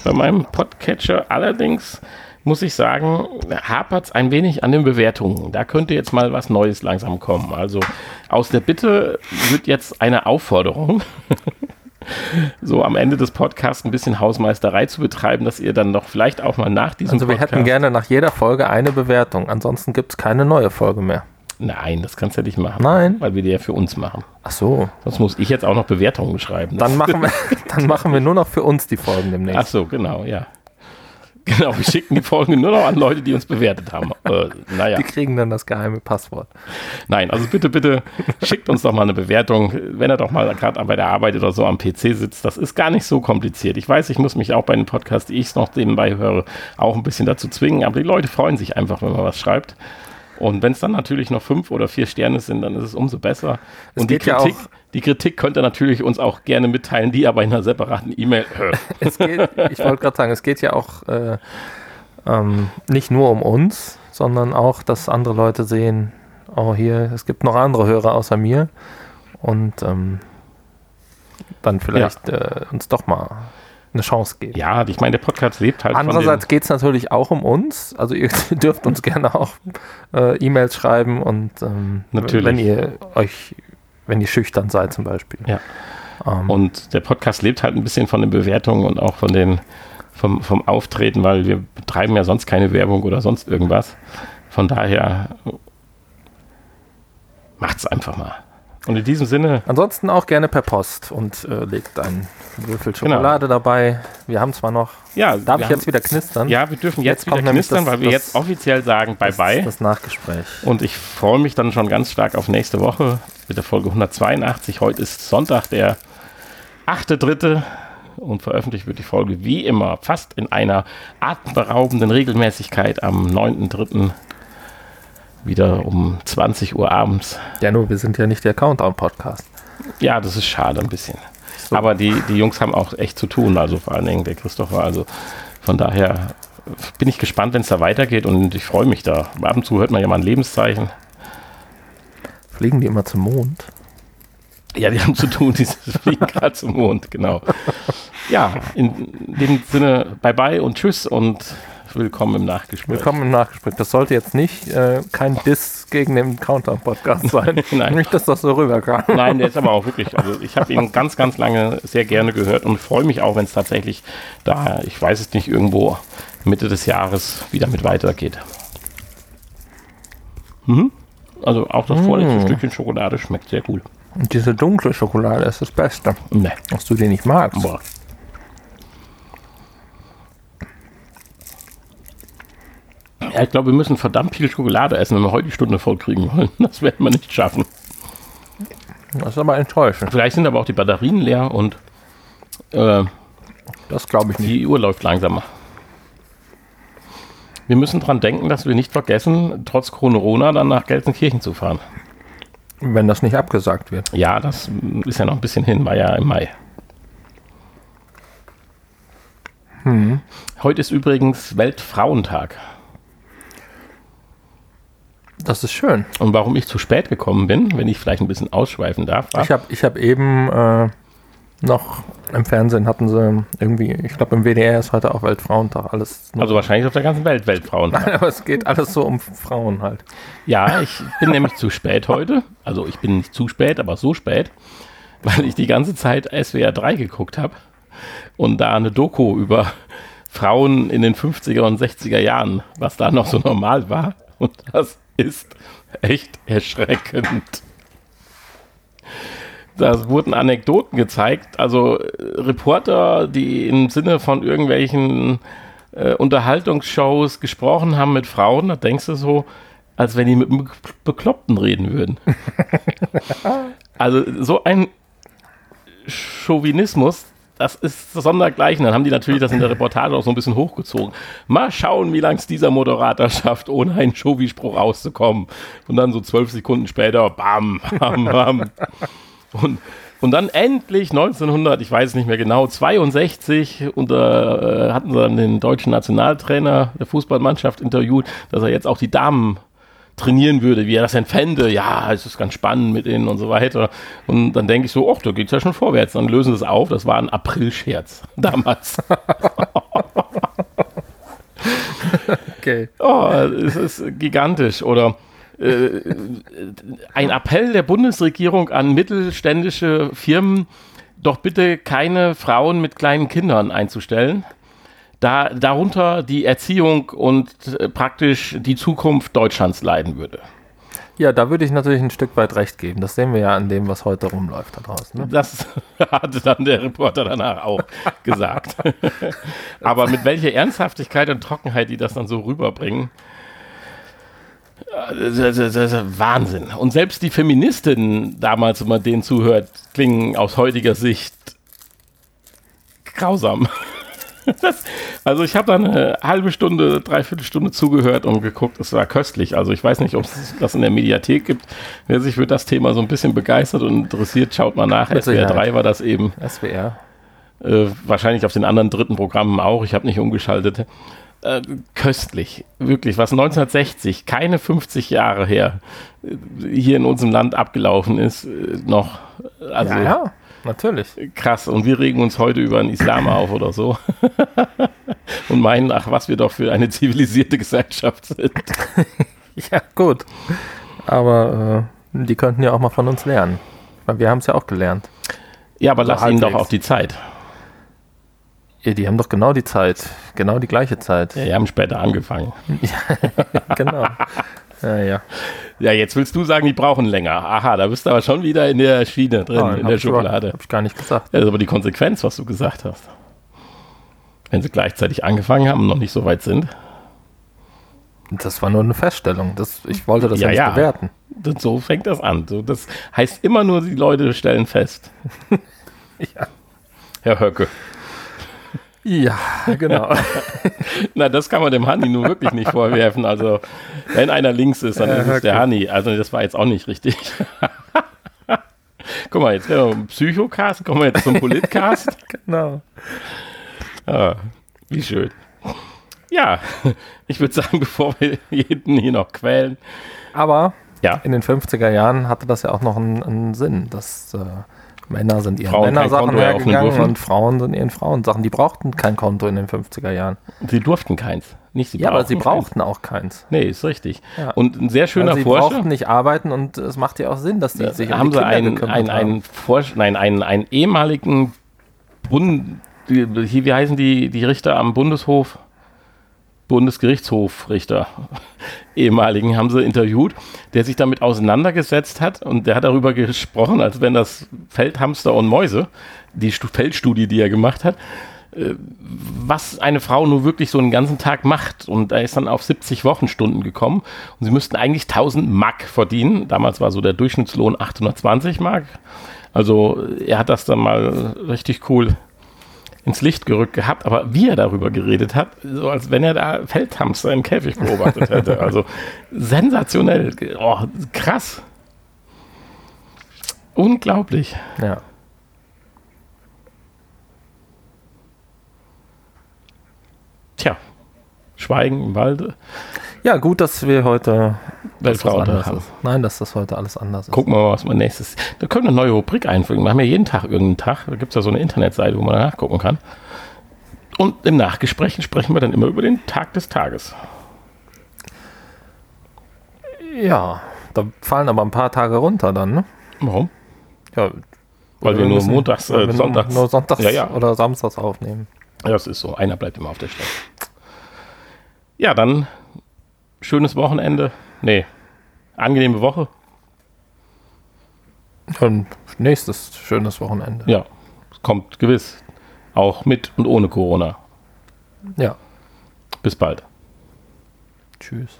bei meinem Podcatcher. Allerdings muss ich sagen, hapert es ein wenig an den Bewertungen. Da könnte jetzt mal was Neues langsam kommen. Also aus der Bitte wird jetzt eine Aufforderung. so am Ende des Podcasts ein bisschen Hausmeisterei zu betreiben, dass ihr dann doch vielleicht auch mal nach diesem Also wir Podcast hätten gerne nach jeder Folge eine Bewertung. Ansonsten gibt es keine neue Folge mehr. Nein, das kannst du ja nicht machen. Nein. Weil wir die ja für uns machen. Ach so. Sonst muss ich jetzt auch noch Bewertungen schreiben. Dann machen, wir, dann machen wir nur noch für uns die Folgen demnächst. Ach so, genau, ja. Genau, wir schicken die Folgen nur noch an Leute, die uns bewertet haben. Äh, naja. Die kriegen dann das geheime Passwort. Nein, also bitte, bitte schickt uns doch mal eine Bewertung, wenn er doch mal gerade bei der Arbeit oder so am PC sitzt. Das ist gar nicht so kompliziert. Ich weiß, ich muss mich auch bei den Podcasts, die ich noch nebenbei höre, auch ein bisschen dazu zwingen, aber die Leute freuen sich einfach, wenn man was schreibt. Und wenn es dann natürlich noch fünf oder vier Sterne sind, dann ist es umso besser. Es und die Kritik, ja die Kritik könnt ihr natürlich uns auch gerne mitteilen, die aber in einer separaten E-Mail. ich wollte gerade sagen, es geht ja auch äh, ähm, nicht nur um uns, sondern auch, dass andere Leute sehen, oh hier, es gibt noch andere Hörer außer mir und ähm, dann vielleicht ja. äh, uns doch mal eine Chance geben. Ja, ich meine, der Podcast lebt halt. Andererseits geht es natürlich auch um uns. Also ihr dürft uns gerne auch äh, E-Mails schreiben und ähm, natürlich. wenn ihr euch, wenn ihr schüchtern seid zum Beispiel. Ja. Ähm, und der Podcast lebt halt ein bisschen von den Bewertungen und auch von den vom, vom Auftreten, weil wir betreiben ja sonst keine Werbung oder sonst irgendwas. Von daher macht's einfach mal. Und in diesem Sinne. Ansonsten auch gerne per Post und äh, legt einen Würfel genau. Schokolade genau. dabei. Wir haben zwar noch. Ja, darf ich jetzt wieder knistern? Ja, wir dürfen jetzt, jetzt wieder knistern, das, weil wir das, jetzt offiziell sagen Bye Bye. Das Nachgespräch. Und ich freue mich dann schon ganz stark auf nächste Woche mit der Folge 182. Heute ist Sonntag, der 8.3. Und veröffentlicht wird die Folge wie immer fast in einer atemberaubenden Regelmäßigkeit am 9.3 wieder um 20 Uhr abends. Ja, nur wir sind ja nicht der Countdown-Podcast. Ja, das ist schade ein bisschen. So. Aber die, die Jungs haben auch echt zu tun, also vor allen Dingen der Christopher. Also von daher bin ich gespannt, wenn es da weitergeht und ich freue mich da. Ab und zu hört man ja mal ein Lebenszeichen. Fliegen die immer zum Mond? Ja, die haben zu tun, die fliegen gerade zum Mond, genau. Ja, in dem Sinne, bye bye und tschüss und Willkommen im Nachgespräch. Willkommen im Nachgespräch. Das sollte jetzt nicht äh, kein Diss gegen den Countdown-Podcast sein. Nein. Nicht, dass das so rüberkam. Nein, der ist aber auch wirklich, also ich habe ihn ganz, ganz lange sehr gerne gehört und freue mich auch, wenn es tatsächlich da, ich weiß es nicht, irgendwo Mitte des Jahres wieder mit weitergeht. Mhm. Also auch das vorletzte mm. Stückchen Schokolade schmeckt sehr gut. Und diese dunkle Schokolade ist das Beste. Nee. Was du die nicht magst. Boah. Ja, ich glaube, wir müssen verdammt viel Schokolade essen, wenn wir heute die Stunde voll kriegen wollen. Das werden wir nicht schaffen. Das ist aber enttäuschend. Vielleicht sind aber auch die Batterien leer und äh, Das glaube ich nicht. Die Uhr läuft langsamer. Wir müssen daran denken, dass wir nicht vergessen, trotz Corona dann nach Gelsenkirchen zu fahren. Wenn das nicht abgesagt wird. Ja, das ist ja noch ein bisschen hin, war ja im Mai. Hm. Heute ist übrigens Weltfrauentag. Das ist schön. Und warum ich zu spät gekommen bin, wenn ich vielleicht ein bisschen ausschweifen darf. Ich habe ich hab eben äh, noch im Fernsehen hatten sie irgendwie, ich glaube im WDR ist heute auch Weltfrauentag, alles. Also wahrscheinlich auf der ganzen Welt Weltfrauentag. Nein, aber es geht alles so um Frauen halt. Ja, ich bin nämlich zu spät heute. Also ich bin nicht zu spät, aber so spät, weil ich die ganze Zeit SWR 3 geguckt habe und da eine Doku über Frauen in den 50er und 60er Jahren, was da noch so normal war. Und das ist echt erschreckend. Da wurden Anekdoten gezeigt, also äh, Reporter, die im Sinne von irgendwelchen äh, Unterhaltungsshows gesprochen haben mit Frauen, da denkst du so, als wenn die mit einem Bekloppten reden würden. also so ein Chauvinismus, das ist sondergleichen. Dann haben die natürlich das in der Reportage auch so ein bisschen hochgezogen. Mal schauen, wie lange es dieser Moderator schafft, ohne einen Shovi-Spruch rauszukommen. Und dann so zwölf Sekunden später, bam, bam, bam. Und, und dann endlich 1900, ich weiß nicht mehr genau, 62, unter, äh, hatten sie dann den deutschen Nationaltrainer der Fußballmannschaft interviewt, dass er jetzt auch die Damen trainieren würde, wie er das denn fände. Ja, es ist ganz spannend mit ihnen und so weiter. Und dann denke ich so, ach, da geht es ja schon vorwärts. Dann lösen sie es auf. Das war ein April-Scherz damals. okay. Oh, es ist gigantisch. Oder äh, ein Appell der Bundesregierung an mittelständische Firmen, doch bitte keine Frauen mit kleinen Kindern einzustellen da darunter die Erziehung und äh, praktisch die Zukunft Deutschlands leiden würde. Ja, da würde ich natürlich ein Stück weit recht geben. Das sehen wir ja an dem, was heute rumläuft da draußen. Ne? Das hatte dann der Reporter danach auch gesagt. Aber mit welcher Ernsthaftigkeit und Trockenheit die das dann so rüberbringen, das, das, das Wahnsinn. Und selbst die Feministinnen damals, wenn man denen zuhört, klingen aus heutiger Sicht grausam. also ich habe da eine halbe Stunde, dreiviertel Stunde zugehört und geguckt. Es war köstlich. Also ich weiß nicht, ob es das in der Mediathek gibt. Wer sich für das Thema so ein bisschen begeistert und interessiert, schaut mal nach. SWR 3 war das eben. SWR. Äh, wahrscheinlich auf den anderen dritten Programmen auch. Ich habe nicht umgeschaltet. Äh, köstlich. Wirklich, was 1960, keine 50 Jahre her, äh, hier in unserem Land abgelaufen ist, äh, noch. Also, ja, ja natürlich. Krass. Und wir regen uns heute über den Islam auf oder so. und meinen, ach, was wir doch für eine zivilisierte Gesellschaft sind. ja, gut. Aber äh, die könnten ja auch mal von uns lernen. Weil wir haben es ja auch gelernt. Ja, aber so lass ihnen doch auch die Zeit. Ja, die haben doch genau die Zeit. Genau die gleiche Zeit. Ja, die haben später angefangen. ja, genau. Ja, ja. Ja, jetzt willst du sagen, die brauchen länger. Aha, da bist du aber schon wieder in der Schiene drin, oh, in der Schublade. Hab ich gar nicht gesagt. Ja, das ist aber die Konsequenz, was du gesagt hast. Wenn sie gleichzeitig angefangen haben und noch nicht so weit sind. Das war nur eine Feststellung. Das, ich wollte das ja, ja nicht bewerten. Und so fängt das an. So, das heißt immer nur, die Leute stellen fest. ja. Herr Höcke. Ja, genau. Na, das kann man dem Hanni nun wirklich nicht vorwerfen. Also, wenn einer links ist, dann ja, ist es der Hanni. Also, das war jetzt auch nicht richtig. Guck mal, jetzt wäre ein Psychocast, kommen wir jetzt zum Politcast. genau. Ah, wie schön. Ja, ich würde sagen, bevor wir jeden hier noch quälen. Aber ja. in den 50er Jahren hatte das ja auch noch einen, einen Sinn, dass äh, Männer sind ihren Frauen Männersachen hergegangen und Frauen sind ihren Frauensachen. Die brauchten kein Konto in den 50er Jahren. Sie durften keins. Nicht, sie ja, aber sie brauchten keins. auch keins. Nee, ist richtig. Ja. Und ein sehr schöner Weil sie Forscher. Sie brauchten nicht arbeiten und es macht ja auch Sinn, dass die sich haben um die sie einen, einen, einen, nein, einen, einen ehemaligen Bund, wie, wie heißen die, die Richter am Bundeshof? Bundesgerichtshofrichter, ehemaligen, haben sie interviewt, der sich damit auseinandergesetzt hat und der hat darüber gesprochen, als wenn das Feldhamster und Mäuse, die Feldstudie, die er gemacht hat, äh, was eine Frau nur wirklich so einen ganzen Tag macht. Und er ist dann auf 70 Wochenstunden gekommen und sie müssten eigentlich 1000 Mark verdienen. Damals war so der Durchschnittslohn 820 Mark. Also er hat das dann mal richtig cool ins Licht gerückt gehabt, aber wie er darüber geredet hat, so als wenn er da Feldhamster im Käfig beobachtet hätte. Also sensationell. Oh, krass. Unglaublich. Ja. Tja, Schweigen im Walde. Ja, gut, dass wir heute Weltfrauentag haben. Nein, dass das heute alles anders ist. Gucken wir mal, was wir nächstes. Da können wir eine neue Rubrik einfügen. Wir haben ja jeden Tag irgendeinen Tag. Da gibt es ja so eine Internetseite, wo man nachgucken kann. Und im Nachgespräch sprechen wir dann immer über den Tag des Tages. Ja, da fallen aber ein paar Tage runter dann, ne? Warum? Ja, weil wir nur montags, äh, sonntags, nur sonntags ja, ja. oder samstags aufnehmen. Ja, das ist so. Einer bleibt immer auf der Stelle. Ja, dann schönes Wochenende. Nee, angenehme Woche. Und nächstes schönes Wochenende. Ja, kommt gewiss. Auch mit und ohne Corona. Ja. Bis bald. Tschüss.